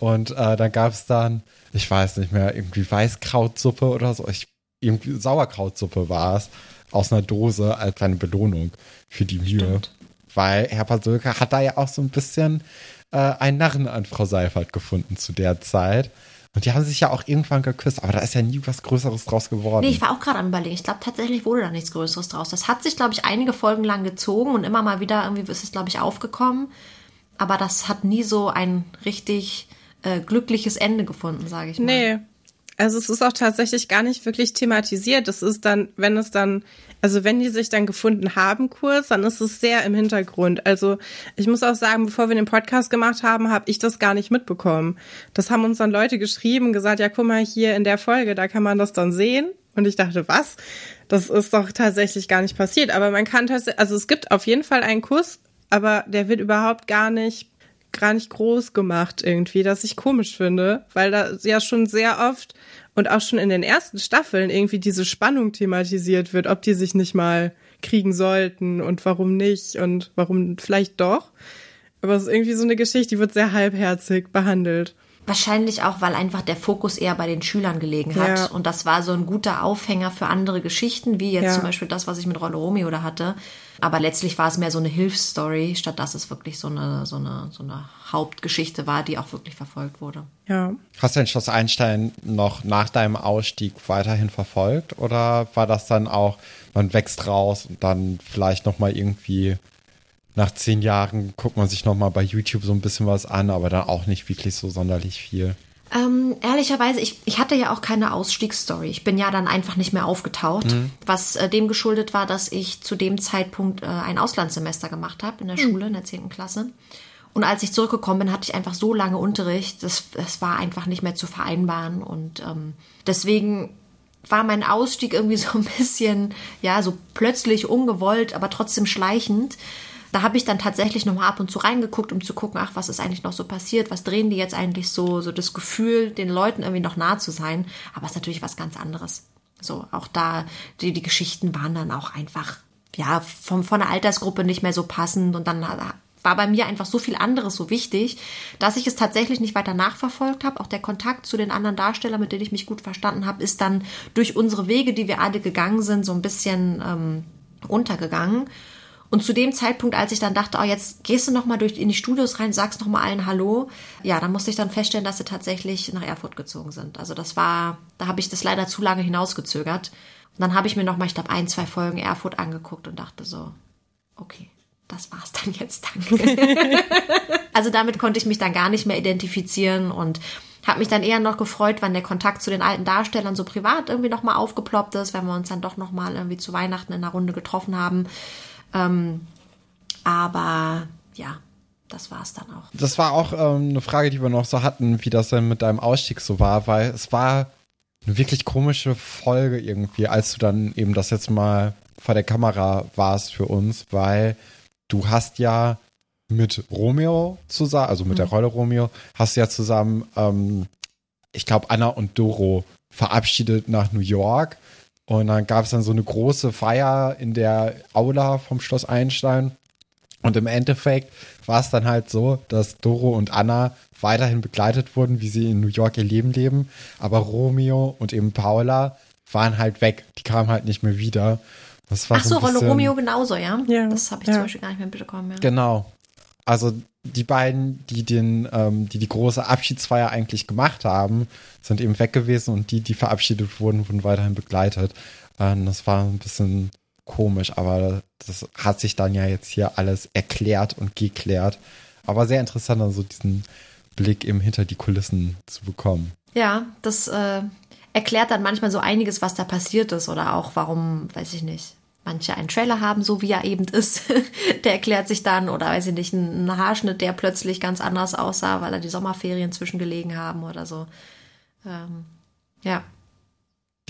Und äh, dann gab es dann, ich weiß nicht mehr, irgendwie Weißkrautsuppe oder so. Ich, irgendwie Sauerkrautsuppe war es aus einer Dose als kleine Belohnung für die Mühe. Stimmt. Weil Herr Pasulke hat da ja auch so ein bisschen äh, einen Narren an Frau Seifert gefunden zu der Zeit. Und die haben sich ja auch irgendwann geküsst, aber da ist ja nie was Größeres draus geworden. Nee, ich war auch gerade am überlegen. Ich glaube, tatsächlich wurde da nichts Größeres draus. Das hat sich, glaube ich, einige Folgen lang gezogen und immer mal wieder irgendwie ist es, glaube ich, aufgekommen. Aber das hat nie so ein richtig äh, glückliches Ende gefunden, sage ich mal. Nee, also es ist auch tatsächlich gar nicht wirklich thematisiert. Das ist dann, wenn es dann, also wenn die sich dann gefunden haben kurz, dann ist es sehr im Hintergrund. Also ich muss auch sagen, bevor wir den Podcast gemacht haben, habe ich das gar nicht mitbekommen. Das haben uns dann Leute geschrieben, gesagt, ja, guck mal hier in der Folge, da kann man das dann sehen. Und ich dachte, was? Das ist doch tatsächlich gar nicht passiert. Aber man kann tatsächlich, also es gibt auf jeden Fall einen Kuss, aber der wird überhaupt gar nicht gar nicht groß gemacht irgendwie, dass ich komisch finde, weil da ja schon sehr oft und auch schon in den ersten Staffeln irgendwie diese Spannung thematisiert wird, ob die sich nicht mal kriegen sollten und warum nicht und warum vielleicht doch. Aber es ist irgendwie so eine Geschichte, die wird sehr halbherzig behandelt. Wahrscheinlich auch, weil einfach der Fokus eher bei den Schülern gelegen hat. Ja. Und das war so ein guter Aufhänger für andere Geschichten, wie jetzt Ja. zum Beispiel das, was ich mit Rollo Romeo da hatte. Aber letztlich war es mehr so eine Hilfsstory, statt dass es wirklich so eine, so eine, so eine Hauptgeschichte war, die auch wirklich verfolgt wurde. Ja. Hast du denn Schloss Einstein noch nach deinem Ausstieg weiterhin verfolgt? Oder war das dann auch, man wächst raus und dann vielleicht nochmal irgendwie nach zehn Jahren guckt man sich nochmal bei YouTube so ein bisschen was an, aber dann auch nicht wirklich so sonderlich viel? Ähm, ehrlicherweise, ich, ich hatte ja auch keine Ausstiegsstory. Ich bin ja dann einfach nicht mehr aufgetaucht, was äh, dem geschuldet war, dass ich zu dem Zeitpunkt äh, ein Auslandssemester gemacht habe in der Schule, in der 10. Klasse. Und als ich zurückgekommen bin, hatte ich einfach so lange Unterricht, das, das war einfach nicht mehr zu vereinbaren. Und ähm, deswegen war mein Ausstieg irgendwie [LAUGHS] so ein bisschen, ja, so plötzlich ungewollt, aber trotzdem schleichend. Da habe ich dann tatsächlich noch mal ab und zu reingeguckt, um zu gucken, ach, was ist eigentlich noch so passiert, was drehen die jetzt eigentlich so, so das Gefühl, den Leuten irgendwie noch nah zu sein. Aber es ist natürlich was ganz anderes. So, auch da, die, die Geschichten waren dann auch einfach, ja, vom, von der Altersgruppe nicht mehr so passend und dann war bei mir einfach so viel anderes so wichtig, dass ich es tatsächlich nicht weiter nachverfolgt habe. Auch der Kontakt zu den anderen Darstellern, mit denen ich mich gut verstanden habe, ist dann durch unsere Wege, die wir alle gegangen sind, so ein bisschen ähm, untergegangen. Und zu dem Zeitpunkt, als ich dann dachte, oh, jetzt gehst du noch mal durch in die Studios rein, sagst noch mal allen Hallo, ja, dann musste ich dann feststellen, dass sie tatsächlich nach Erfurt gezogen sind. Also das war, da habe ich das leider zu lange hinausgezögert. Und dann habe ich mir noch mal, ich glaube, ein, zwei Folgen Erfurt angeguckt und dachte so, okay, das war's dann jetzt, danke. [LAUGHS] also damit konnte ich mich dann gar nicht mehr identifizieren und habe mich dann eher noch gefreut, wann der Kontakt zu den alten Darstellern so privat irgendwie noch mal aufgeploppt ist, wenn wir uns dann doch noch mal irgendwie zu Weihnachten in einer Runde getroffen haben. Ähm, aber ja, das war's dann auch. Das war auch ähm, eine Frage, die wir noch so hatten, wie das denn mit deinem Ausstieg so war, weil es war eine wirklich komische Folge irgendwie, als du dann eben das jetzt mal vor der Kamera warst für uns, weil du hast ja mit Romeo zusammen, also mit der Rolle Romeo, hast du ja zusammen, ähm, ich glaube, Anna und Doro verabschiedet nach New York. Und dann gab es dann so eine große Feier in der Aula vom Schloss Einstein. Und im Endeffekt war es dann halt so, dass Doro und Anna weiterhin begleitet wurden, wie sie in New York ihr Leben leben. Aber Romeo und eben Paula waren halt weg. Die kamen halt nicht mehr wieder. Das war Ach so, ein Rolle bisschen- Romeo genauso, ja? Ja, Das habe ich ja. zum Beispiel gar nicht mehr mitbekommen, ja. Genau. Also die beiden, die den, ähm, die die große Abschiedsfeier eigentlich gemacht haben, sind eben weg gewesen und die, die verabschiedet wurden, wurden weiterhin begleitet. Ähm, das war ein bisschen komisch, aber das hat sich dann ja jetzt hier alles erklärt und geklärt. Aber sehr interessant, also diesen Blick eben hinter die Kulissen zu bekommen. Ja, das äh, erklärt dann manchmal so einiges, was da passiert ist oder auch warum, weiß ich nicht, manche einen Trailer haben, so wie er eben ist. [LAUGHS] der erklärt sich dann oder weiß ich nicht, ein Haarschnitt, der plötzlich ganz anders aussah, weil er die Sommerferien zwischengelegen haben oder so. Ähm, ja.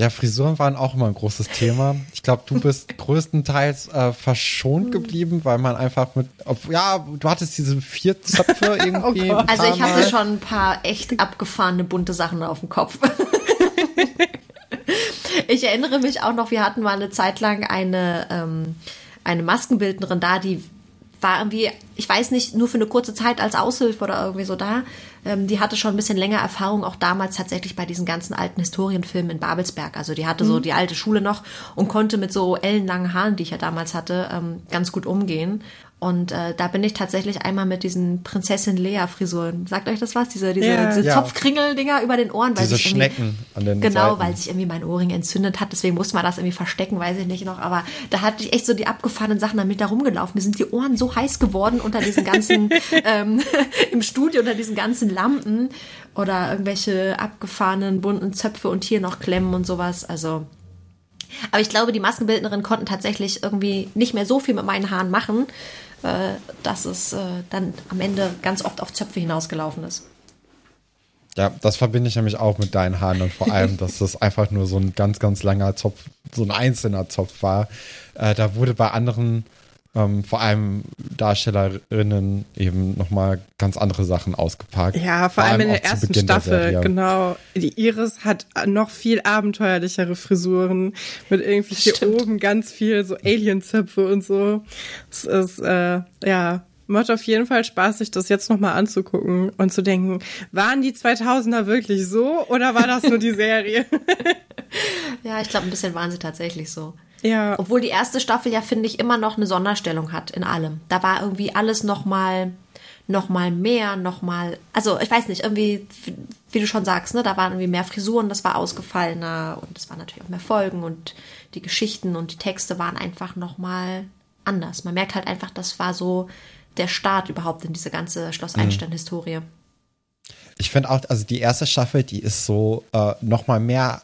Ja, Frisuren waren auch immer ein großes Thema. Ich glaube, du bist [LAUGHS] größtenteils äh, verschont geblieben, weil man einfach mit, ob, ja, du hattest diese vier Zöpfe [LAUGHS] irgendwie. ein Also ich hatte Mal. schon ein paar echt abgefahrene bunte Sachen auf dem Kopf. [LAUGHS] ich erinnere mich auch noch, wir hatten mal eine Zeit lang eine, ähm, eine Maskenbildnerin da, die war irgendwie, ich weiß nicht, nur für eine kurze Zeit als Aushilfe oder irgendwie so da. Ähm, die hatte schon ein bisschen länger Erfahrung, auch damals tatsächlich bei diesen ganzen alten Historienfilmen in Babelsberg. Also die hatte so die alte Schule noch und konnte mit so ellenlangen Haaren, die ich ja damals hatte, ähm, ganz gut umgehen. Und äh, da bin ich tatsächlich einmal mit diesen Prinzessin Lea-Frisuren. Sagt euch das was? Diese, diese, Ja. diese Ja. Zopfkringel-Dinger über den Ohren. Weil Diese Schnecken an den Genau, Seiten. weil sich irgendwie mein Ohrring entzündet hat. Deswegen musste man das irgendwie verstecken, weiß ich nicht noch. Aber da hatte ich echt so die abgefahrenen Sachen damit da rumgelaufen. Mir sind die Ohren so heiß geworden unter diesen ganzen, [LAUGHS] ähm, [LAUGHS] im Studio, unter diesen ganzen Lampen. Oder irgendwelche abgefahrenen bunten Zöpfe und hier noch Klemmen und sowas. Also aber ich glaube, die Maskenbildnerinnen konnten tatsächlich irgendwie nicht mehr so viel mit meinen Haaren machen, äh, dass es äh, dann am Ende ganz oft auf Zöpfe hinausgelaufen ist. Ja, das verbinde ich nämlich auch mit deinen Haaren und vor allem, dass das einfach nur so ein ganz, ganz langer Zopf, so ein einzelner Zopf war. Äh, da wurde bei anderen ähm, vor allem Darstellerinnen eben nochmal ganz andere Sachen ausgepackt. Ja, vor, vor allem in der ersten Staffel, der genau. Die Iris hat noch viel abenteuerlichere Frisuren mit irgendwie hier oben ganz viel so Alienzöpfe und so. Es ist, äh, ja, macht auf jeden Fall Spaß, sich das jetzt nochmal anzugucken und zu denken, waren die 2000er wirklich so oder war das nur die [LAUGHS] Serie? ja, ich glaube, ein bisschen waren sie tatsächlich so. Ja. Obwohl die erste Staffel ja, finde ich, immer noch eine Sonderstellung hat in allem. Da war irgendwie alles nochmal noch mal mehr, noch mal, also ich weiß nicht, irgendwie, wie du schon sagst, ne, da waren irgendwie mehr Frisuren, das war ausgefallener und es waren natürlich auch mehr Folgen und die Geschichten und die Texte waren einfach noch mal anders. Man merkt halt einfach, das war so der Start überhaupt in diese ganze Schloss mhm. Einstein-Historie. Ich finde auch, also die erste Staffel, die ist so äh, noch mal mehr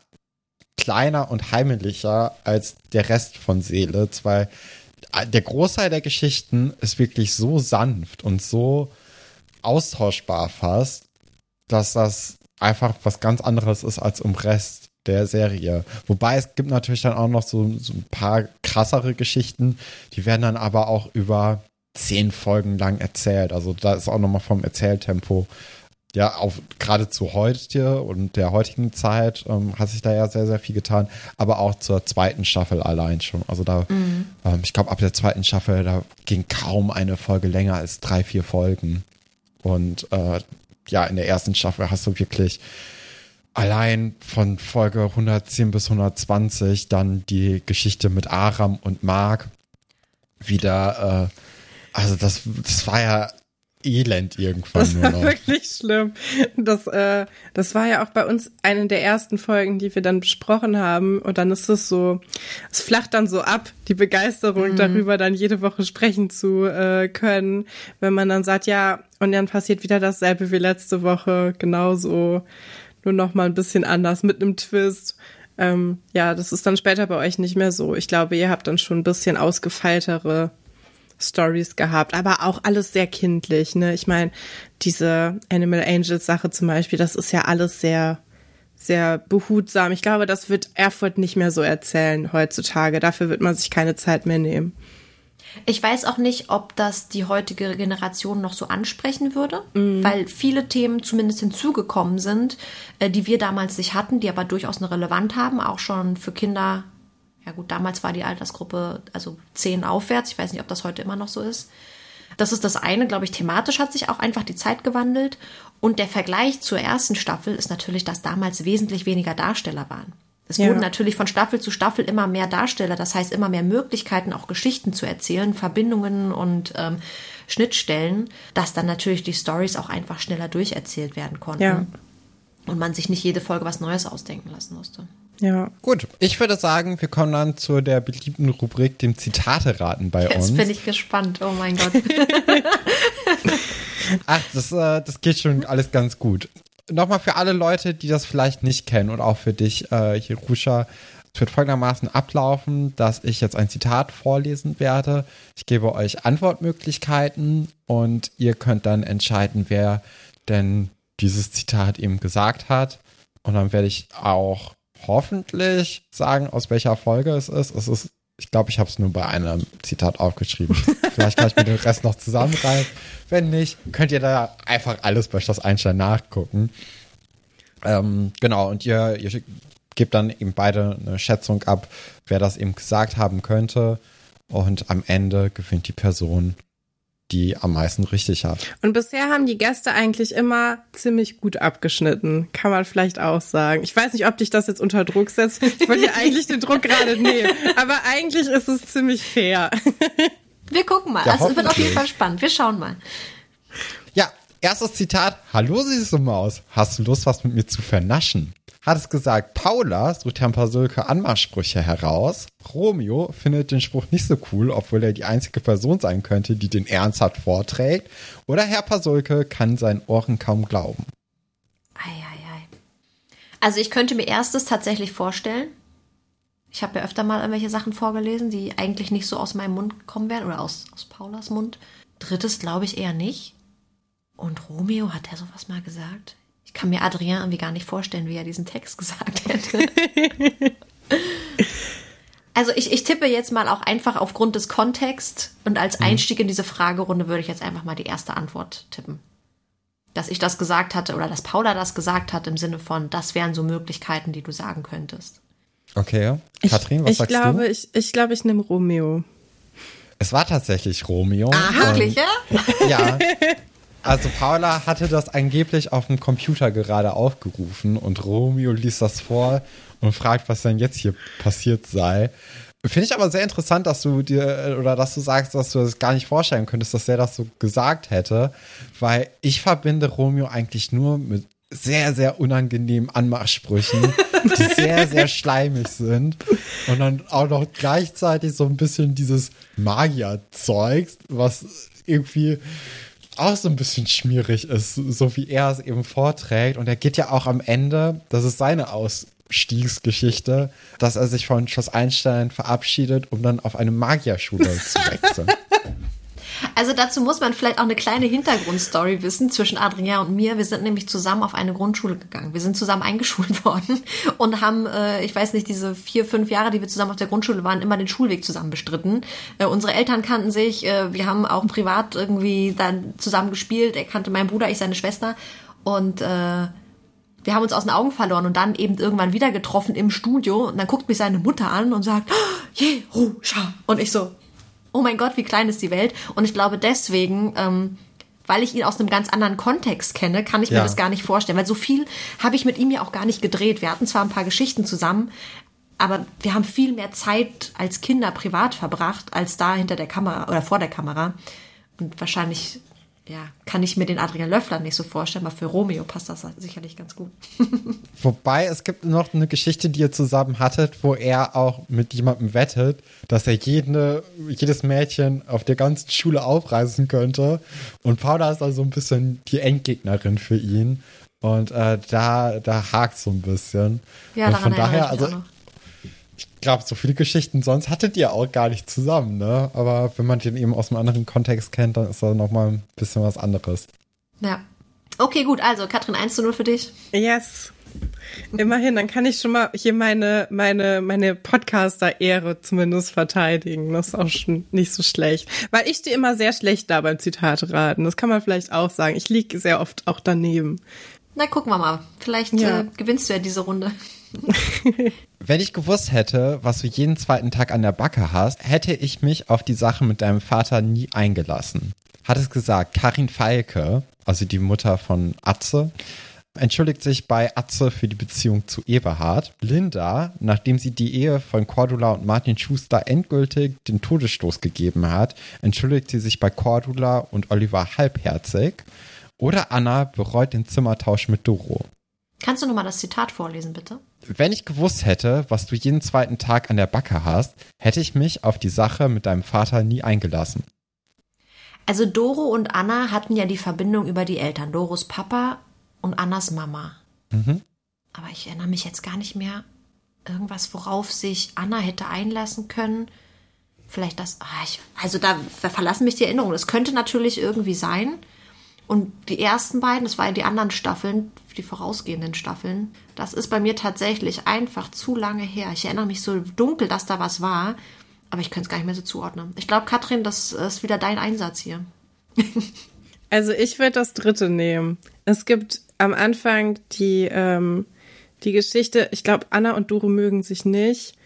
kleiner und heimlicher als der Rest von Seele, weil der Großteil der Geschichten ist wirklich so sanft und so austauschbar fast, dass das einfach was ganz anderes ist als im Rest der Serie. Wobei es gibt natürlich dann auch noch so, so ein paar krassere Geschichten, die werden dann aber auch über zehn Folgen lang erzählt. Also da ist auch nochmal vom Erzähltempo ja, auch gerade zu heute und der heutigen Zeit ähm, hat sich da ja sehr, sehr viel getan, aber auch zur zweiten Staffel allein schon. Also da, mhm. ähm, ich glaube, ab der zweiten Staffel, da ging kaum eine Folge länger als drei, vier Folgen. Und äh, ja, in der ersten Staffel hast du wirklich allein von Folge 110 bis 120 dann die Geschichte mit Aram und Mark wieder, äh, also das, das war ja Elend irgendwann. Das war wirklich schlimm. Das, äh, das war ja auch bei uns eine der ersten Folgen, die wir dann besprochen haben. Und dann ist es so, es flacht dann so ab, die Begeisterung mhm. darüber, dann jede Woche sprechen zu äh, können. Wenn man dann sagt, ja, und dann passiert wieder dasselbe wie letzte Woche, genauso, nur noch mal ein bisschen anders mit einem Twist. Ähm, ja, das ist dann später bei euch nicht mehr so. Ich glaube, ihr habt dann schon ein bisschen ausgefeiltere Stories gehabt, aber auch alles sehr kindlich. Ne? Ich meine, diese Animal Angels Sache zum Beispiel, das ist ja alles sehr, sehr behutsam. Ich glaube, das wird Erfurt nicht mehr so erzählen heutzutage. Dafür wird man sich keine Zeit mehr nehmen. Ich weiß auch nicht, ob das die heutige Generation noch so ansprechen würde, mm. weil viele Themen zumindest hinzugekommen sind, äh, die wir damals nicht hatten, die aber durchaus eine Relevanz haben, auch schon für Kinder ja gut, damals war die Altersgruppe also zehn aufwärts. Ich weiß nicht, ob das heute immer noch so ist. Das ist das eine, glaube ich, thematisch hat sich auch einfach die Zeit gewandelt. Und der Vergleich zur ersten Staffel ist natürlich, dass damals wesentlich weniger Darsteller waren. Es ja. wurden natürlich von Staffel zu Staffel immer mehr Darsteller, das heißt immer mehr Möglichkeiten, auch Geschichten zu erzählen, Verbindungen und ähm, Schnittstellen, dass dann natürlich die Stories auch einfach schneller durcherzählt werden konnten. Ja. Und man sich nicht jede Folge was Neues ausdenken lassen musste. Ja. Gut, ich würde sagen, wir kommen dann zu der beliebten Rubrik, dem Zitate raten bei Jetzt uns. Jetzt bin ich gespannt, oh mein Gott. [LAUGHS] Ach, das, äh, das geht schon alles ganz gut. Nochmal für alle Leute, die das vielleicht nicht kennen und auch für dich, äh, Jerusha, es wird folgendermaßen ablaufen, dass ich jetzt ein Zitat vorlesen werde. Ich gebe euch Antwortmöglichkeiten und ihr könnt dann entscheiden, wer denn dieses Zitat eben gesagt hat. Und dann werde ich auch hoffentlich sagen, aus welcher Folge es ist. Es ist, ich glaube, ich habe es nur bei einem Zitat aufgeschrieben. [LAUGHS] Vielleicht kann ich mir den Rest noch zusammenreißen. Wenn nicht, könnt ihr da einfach alles bei Schloss Einstein nachgucken. Ähm, genau, und ihr, ihr gebt dann eben beide eine Schätzung ab, wer das eben gesagt haben könnte. Und am Ende gewinnt die Person, die am meisten richtig hat. Und bisher haben die Gäste eigentlich immer ziemlich gut abgeschnitten, kann man vielleicht auch sagen. Ich weiß nicht, ob dich das jetzt unter Druck setzt. Ich wollte ja [LAUGHS] eigentlich den Druck gerade nehmen, aber eigentlich ist es ziemlich fair. Wir gucken mal. Ja, also es wird auf jeden Fall spannend. Wir schauen mal. Ja, erstes Zitat. Hallo, süße Maus. Hast du Lust, was mit mir zu vernaschen? Hat es gesagt, Paula sucht Herrn Pasulke Anmachsprüche heraus. Romeo findet den Spruch nicht so cool, obwohl er die einzige Person sein könnte, die den ernsthaft vorträgt. Oder Herr Pasulke kann seinen Ohren kaum glauben. Eieiei. Also ich könnte mir erstes tatsächlich vorstellen. Ich habe ja öfter mal irgendwelche Sachen vorgelesen, die eigentlich nicht so aus meinem Mund kommen werden oder aus, aus Paulas Mund. Drittes glaube ich eher nicht. Und Romeo, hat er sowas mal gesagt? Ich kann mir Adrien irgendwie gar nicht vorstellen, wie er diesen Text [LAUGHS] gesagt hätte. Also ich, ich tippe jetzt mal auch einfach aufgrund des Kontexts und als Mhm. Einstieg in diese Fragerunde würde ich jetzt einfach mal die erste Antwort tippen. Dass ich das gesagt hatte oder dass Paula das gesagt hat im Sinne von, das wären so Möglichkeiten, die du sagen könntest. Okay. Katrin, was ich sagst glaube, du? Ich, ich glaube, ich nehme Romeo. Es war tatsächlich Romeo. Wirklich, ja? Ja. [LAUGHS] Also Paula hatte das angeblich auf dem Computer gerade aufgerufen und Romeo liest das vor und fragt, was denn jetzt hier passiert sei. Finde ich aber sehr interessant, dass du dir oder dass du sagst, dass du das gar nicht vorstellen könntest, dass er das so gesagt hätte, weil ich verbinde Romeo eigentlich nur mit sehr, sehr unangenehmen Anmachsprüchen, die [LAUGHS] sehr, sehr schleimig sind und dann auch noch gleichzeitig so ein bisschen dieses Magier-Zeugs, was irgendwie auch so ein bisschen schmierig ist, so wie er es eben vorträgt. Und er geht ja auch am Ende, das ist seine Ausstiegsgeschichte, dass er sich von Schloss Einstein verabschiedet, um dann auf eine Magierschule zu wechseln. [LAUGHS] Also dazu muss man vielleicht auch eine kleine Hintergrundstory wissen zwischen Adrien und mir. Wir sind nämlich zusammen auf eine Grundschule gegangen. Wir sind zusammen [LAUGHS] eingeschult worden und haben, äh, ich weiß nicht, diese vier, fünf Jahre, die wir zusammen auf der Grundschule waren, immer den Schulweg zusammen bestritten. Äh, unsere Eltern kannten sich, äh, wir haben auch privat irgendwie dann zusammen gespielt. Er kannte meinen Bruder, ich seine Schwester. Und äh, wir haben uns aus den Augen verloren und dann eben irgendwann wieder getroffen im Studio. Und dann guckt mich seine Mutter an und sagt, "Ah, [GASPS] Jerusha. Und ich so, oh mein Gott, wie klein ist die Welt. Und ich glaube deswegen, ähm, weil ich ihn aus einem ganz anderen Kontext kenne, kann ich mir Ja. das gar nicht vorstellen. Weil so viel habe ich mit ihm ja auch gar nicht gedreht. Wir hatten zwar ein paar Geschichten zusammen, aber wir haben viel mehr Zeit als Kinder privat verbracht, als da hinter der Kamera oder vor der Kamera. Und wahrscheinlich, ja, kann ich mir den Adrian Löffler nicht so vorstellen, aber für Romeo passt das sicherlich ganz gut. [LAUGHS] Wobei es gibt noch eine Geschichte, die ihr zusammen hattet, wo er auch mit jemandem wettet, dass er jede, jedes Mädchen auf der ganzen Schule aufreißen könnte. Und Paula ist also ein bisschen die Endgegnerin für ihn. Und äh, da, da hakt so ein bisschen. Ja, Und von daher, also auch noch. ich glaube, so viele Geschichten sonst hattet ihr auch gar nicht zusammen, ne? Aber wenn man den eben aus einem anderen Kontext kennt, dann ist das nochmal ein bisschen was anderes. Ja. Okay, gut, also Katrin 1 zu 0 für dich. Yes. Immerhin, dann kann ich schon mal hier meine, meine, meine Podcaster-Ehre zumindest verteidigen. Das ist auch schon nicht so schlecht. Weil ich stehe immer sehr schlecht da beim Zitate raten. Das kann man vielleicht auch sagen. Ich liege sehr oft auch daneben. Na, gucken wir mal. Vielleicht Ja. äh, gewinnst du ja diese Runde. [LAUGHS] Wenn ich gewusst hätte, was du jeden zweiten Tag an der Backe hast, hätte ich mich auf die Sache mit deinem Vater nie eingelassen. Hat es gesagt, Karin Falke, also die Mutter von Atze, entschuldigt sich bei Atze für die Beziehung zu Eberhard. Linda, nachdem sie die Ehe von Cordula und Martin Schuster endgültig den Todesstoß gegeben hat, entschuldigt sie sich bei Cordula und Oliver halbherzig. Oder Anna bereut den Zimmertausch mit Doro. Kannst du nochmal das Zitat vorlesen, bitte? Wenn ich gewusst hätte, was du jeden zweiten Tag an der Backe hast, hätte ich mich auf die Sache mit deinem Vater nie eingelassen. Also Doro und Anna hatten ja die Verbindung über die Eltern. Doros Papa und Annas Mama. Aber ich erinnere mich jetzt gar nicht mehr. Irgendwas, worauf sich Anna hätte einlassen können. Vielleicht das. Ah, also da verlassen mich die Erinnerungen. Es könnte natürlich irgendwie sein. Und die ersten beiden, das waren die anderen Staffeln, die vorausgehenden Staffeln, das ist bei mir tatsächlich einfach zu lange her. Ich erinnere mich so dunkel, dass da was war, aber ich könnte es gar nicht mehr so zuordnen. Ich glaube, Katrin, das ist wieder dein Einsatz hier. [LAUGHS] Also ich würde das dritte nehmen. Es gibt am Anfang die, ähm, die Geschichte, ich glaube, Anna und Doro mögen sich nicht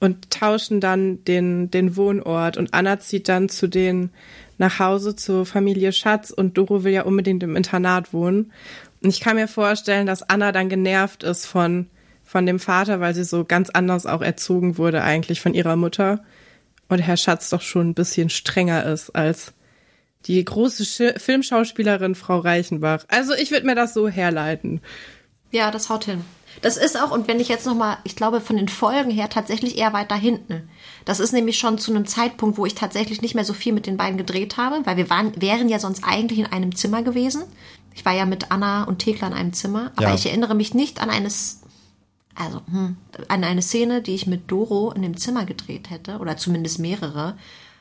und tauschen dann den, den Wohnort und Anna zieht dann zu denen nach Hause zur Familie Schatz und Doro will ja unbedingt im Internat wohnen. Und ich kann mir vorstellen, dass Anna dann genervt ist von, von dem Vater, weil sie so ganz anders auch erzogen wurde eigentlich von ihrer Mutter. Und Herr Schatz doch schon ein bisschen strenger ist als die große Sch Filmschauspielerin Frau Reichenbach. Also ich würde mir das so herleiten. Ja, das haut hin. Das ist auch, und wenn ich jetzt nochmal, ich glaube, von den Folgen her tatsächlich eher weiter hinten. Das ist nämlich schon zu einem Zeitpunkt, wo ich tatsächlich nicht mehr so viel mit den beiden gedreht habe, weil wir waren, wären ja sonst eigentlich in einem Zimmer gewesen. Ich war ja mit Anna und Thekla in einem Zimmer, aber Ja. ich erinnere mich nicht an eines, also, hm, an eine Szene, die ich mit Doro in dem Zimmer gedreht hätte, oder zumindest mehrere.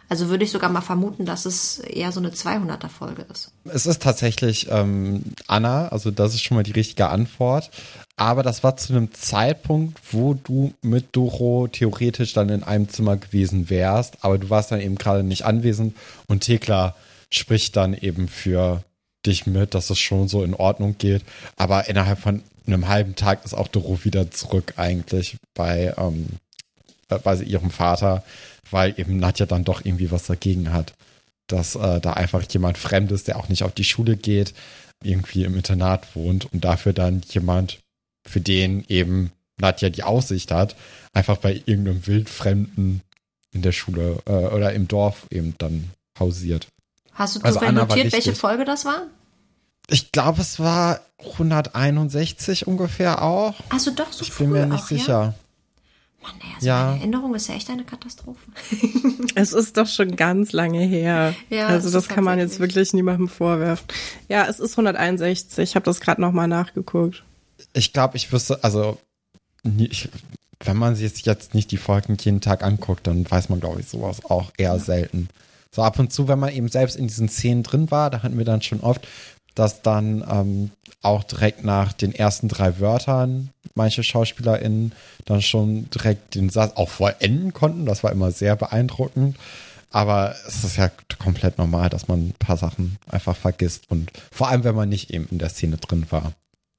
Also würde ich sogar mal vermuten, dass es eher so eine 200er Folge ist. Es ist tatsächlich ähm, Anna, also das ist schon mal die richtige Antwort. Aber das war zu einem Zeitpunkt, wo du mit Doro theoretisch dann in einem Zimmer gewesen wärst, aber du warst dann eben gerade nicht anwesend und Thekla spricht dann eben für dich mit, dass es schon so in Ordnung geht. Aber innerhalb von einem halben Tag ist auch Doro wieder zurück eigentlich bei, ähm, bei ihrem Vater, weil eben Nadja dann doch irgendwie was dagegen hat, dass äh, da einfach jemand Fremdes, der auch nicht auf die Schule geht, irgendwie im Internat wohnt und dafür dann jemand, für den eben Nadja die Aussicht hat, einfach bei irgendeinem Wildfremden in der Schule äh, oder im Dorf eben dann hausiert. Hast du also notiert, welche Folge das war? Ich glaube, es war 161 ungefähr auch. Also doch so Ich bin mir nicht auch, sicher. Ja? Mann, ey, also ja. meine Erinnerung ist ja echt eine Katastrophe. [LAUGHS] es ist doch schon ganz lange her. Ja, also das kann man jetzt wirklich niemandem vorwerfen. Ja, es ist 161. Ich habe das gerade nochmal nachgeguckt. Ich glaube, ich wüsste, also ich, wenn man sich jetzt nicht die Folgen jeden Tag anguckt, dann weiß man, glaube ich, sowas auch eher ja. selten. So ab und zu, wenn man eben selbst in diesen Szenen drin war, da hatten wir dann schon oft, dass dann ähm, auch direkt nach den ersten drei Wörtern manche SchauspielerInnen dann schon direkt den Satz auch vollenden konnten. Das war immer sehr beeindruckend. Aber es ist ja komplett normal, dass man ein paar Sachen einfach vergisst. Und vor allem, wenn man nicht eben in der Szene drin war.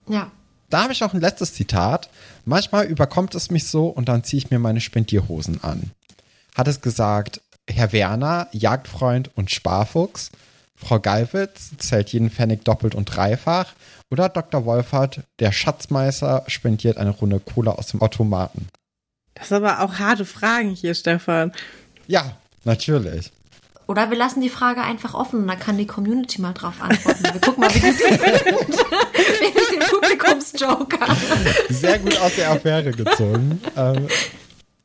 Ja. Da habe ich auch ein letztes Zitat. Manchmal überkommt es mich so und dann ziehe ich mir meine Spendierhosen an. Hat es gesagt, Herr Werner, Jagdfreund und Sparfuchs, Frau Gallwitz zählt jeden Pfennig doppelt und dreifach oder Dr. Wolfert, der Schatzmeister, spendiert eine Runde Cola aus dem Automaten. Das sind aber auch harte Fragen hier, Stefan. Ja, natürlich. Oder wir lassen die Frage einfach offen und dann kann die Community mal drauf antworten. Wir gucken mal, wie die findet. [LAUGHS] den Publikumsjoker. Sehr gut aus der Affäre gezogen. Ähm,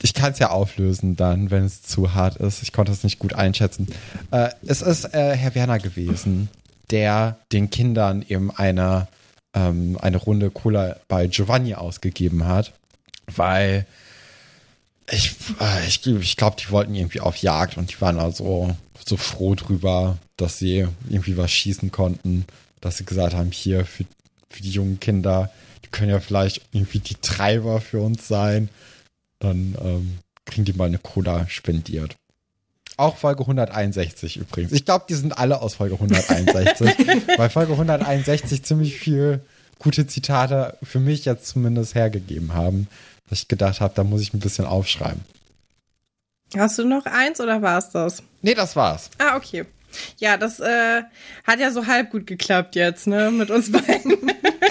ich kann es ja auflösen dann, wenn es zu hart ist. Ich konnte es nicht gut einschätzen. Äh, es ist äh, Herr Werner gewesen, der den Kindern eben eine, ähm, eine Runde Cola bei Giovanni ausgegeben hat, weil ich, äh, ich, ich glaube, die wollten irgendwie auf Jagd und die waren also so froh drüber, dass sie irgendwie was schießen konnten, dass sie gesagt haben, hier für, für die jungen Kinder, die können ja vielleicht irgendwie die Treiber für uns sein dann ähm, kriegen die mal eine Cola spendiert. Auch Folge 161 übrigens. Ich glaube, die sind alle aus Folge 161, [LAUGHS] weil Folge 161 ziemlich viel gute Zitate für mich jetzt zumindest hergegeben haben, dass ich gedacht habe, da muss ich ein bisschen aufschreiben. Hast du noch eins oder war es das? Nee, das war's. Ah, okay. Ja, das äh, hat ja so halb gut geklappt jetzt, ne, mit uns beiden.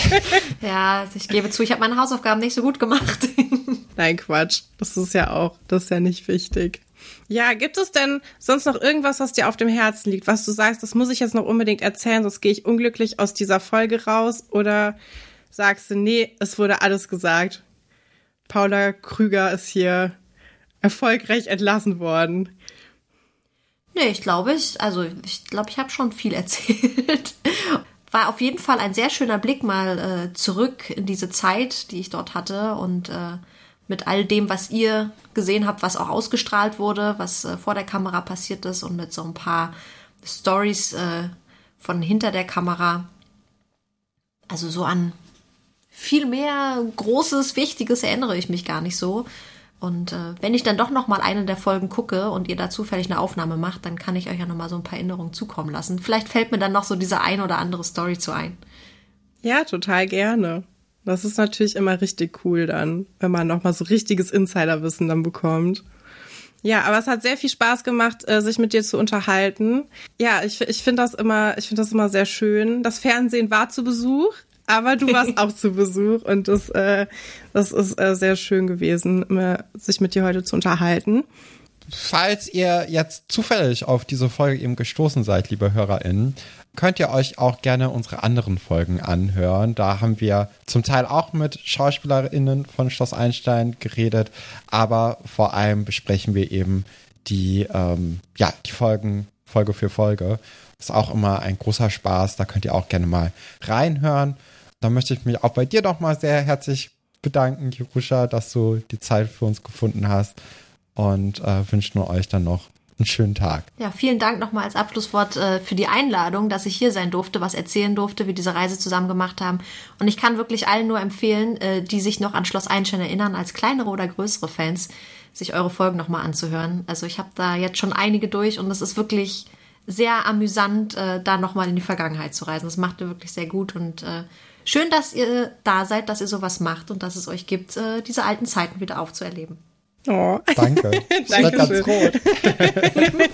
[LAUGHS] ja, also ich gebe zu, ich habe meine Hausaufgaben nicht so gut gemacht. [LAUGHS] Nein, Quatsch. Das ist ja auch, das ist ja nicht wichtig. Ja, gibt es denn sonst noch irgendwas, was dir auf dem Herzen liegt, was du sagst, das muss ich jetzt noch unbedingt erzählen, sonst gehe ich unglücklich aus dieser Folge raus? Oder sagst du, nee, es wurde alles gesagt. Paula Krüger ist hier erfolgreich entlassen worden. Nee, ich glaube, ich, also ich glaube, ich habe schon viel [LAUGHS] erzählt. War auf jeden Fall ein sehr schöner Blick mal äh, zurück in diese Zeit, die ich dort hatte und äh, mit all dem, was ihr gesehen habt, was auch ausgestrahlt wurde, was äh, vor der Kamera passiert ist und mit so ein paar Stories äh, von hinter der Kamera. Also so an viel mehr Großes, Wichtiges erinnere ich mich gar nicht so. Und äh, wenn ich dann doch noch mal eine der Folgen gucke und ihr da zufällig eine Aufnahme macht, dann kann ich euch ja noch mal so ein paar Erinnerungen zukommen lassen. Vielleicht fällt mir dann noch so diese ein oder andere Story zu ein. Ja, total gerne. Das ist natürlich immer richtig cool dann, wenn man noch mal so richtiges Insiderwissen dann bekommt. Ja, aber es hat sehr viel Spaß gemacht, äh, sich mit dir zu unterhalten. Ja, ich, ich finde das immer, ich finde das immer sehr schön. Das Fernsehen war zu Besuch aber du warst [LAUGHS] auch zu Besuch und das, äh, das ist äh, sehr schön gewesen, sich mit dir heute zu unterhalten. Falls ihr jetzt zufällig auf diese Folge eben gestoßen seid, liebe HörerInnen, könnt ihr euch auch gerne unsere anderen Folgen anhören. Da haben wir zum Teil auch mit SchauspielerInnen von Schloss Einstein geredet, aber vor allem besprechen wir eben die, ähm, ja, die Folgen Folge für Folge. Ist auch immer ein großer Spaß. Da könnt ihr auch gerne mal reinhören. Da möchte ich mich auch bei dir doch mal sehr herzlich bedanken, Jerusha, dass du die Zeit für uns gefunden hast und äh, wünschen euch dann noch einen schönen Tag. Ja, vielen Dank nochmal als Abschlusswort äh, für die Einladung, dass ich hier sein durfte, was erzählen durfte, wie diese Reise zusammen gemacht haben. Und ich kann wirklich allen nur empfehlen, äh, die sich noch an Schloss Einstein erinnern, als kleinere oder größere Fans, sich eure Folgen nochmal anzuhören. Also ich habe da jetzt schon einige durch und es ist wirklich sehr amüsant, äh, da nochmal in die Vergangenheit zu reisen. Das macht ihr wirklich sehr gut und äh, schön, dass ihr da seid, dass ihr sowas macht und dass es euch gibt, äh, diese alten Zeiten wieder aufzuerleben. Oh. Danke. [LAUGHS] Ich werde ganz rot. [LAUGHS]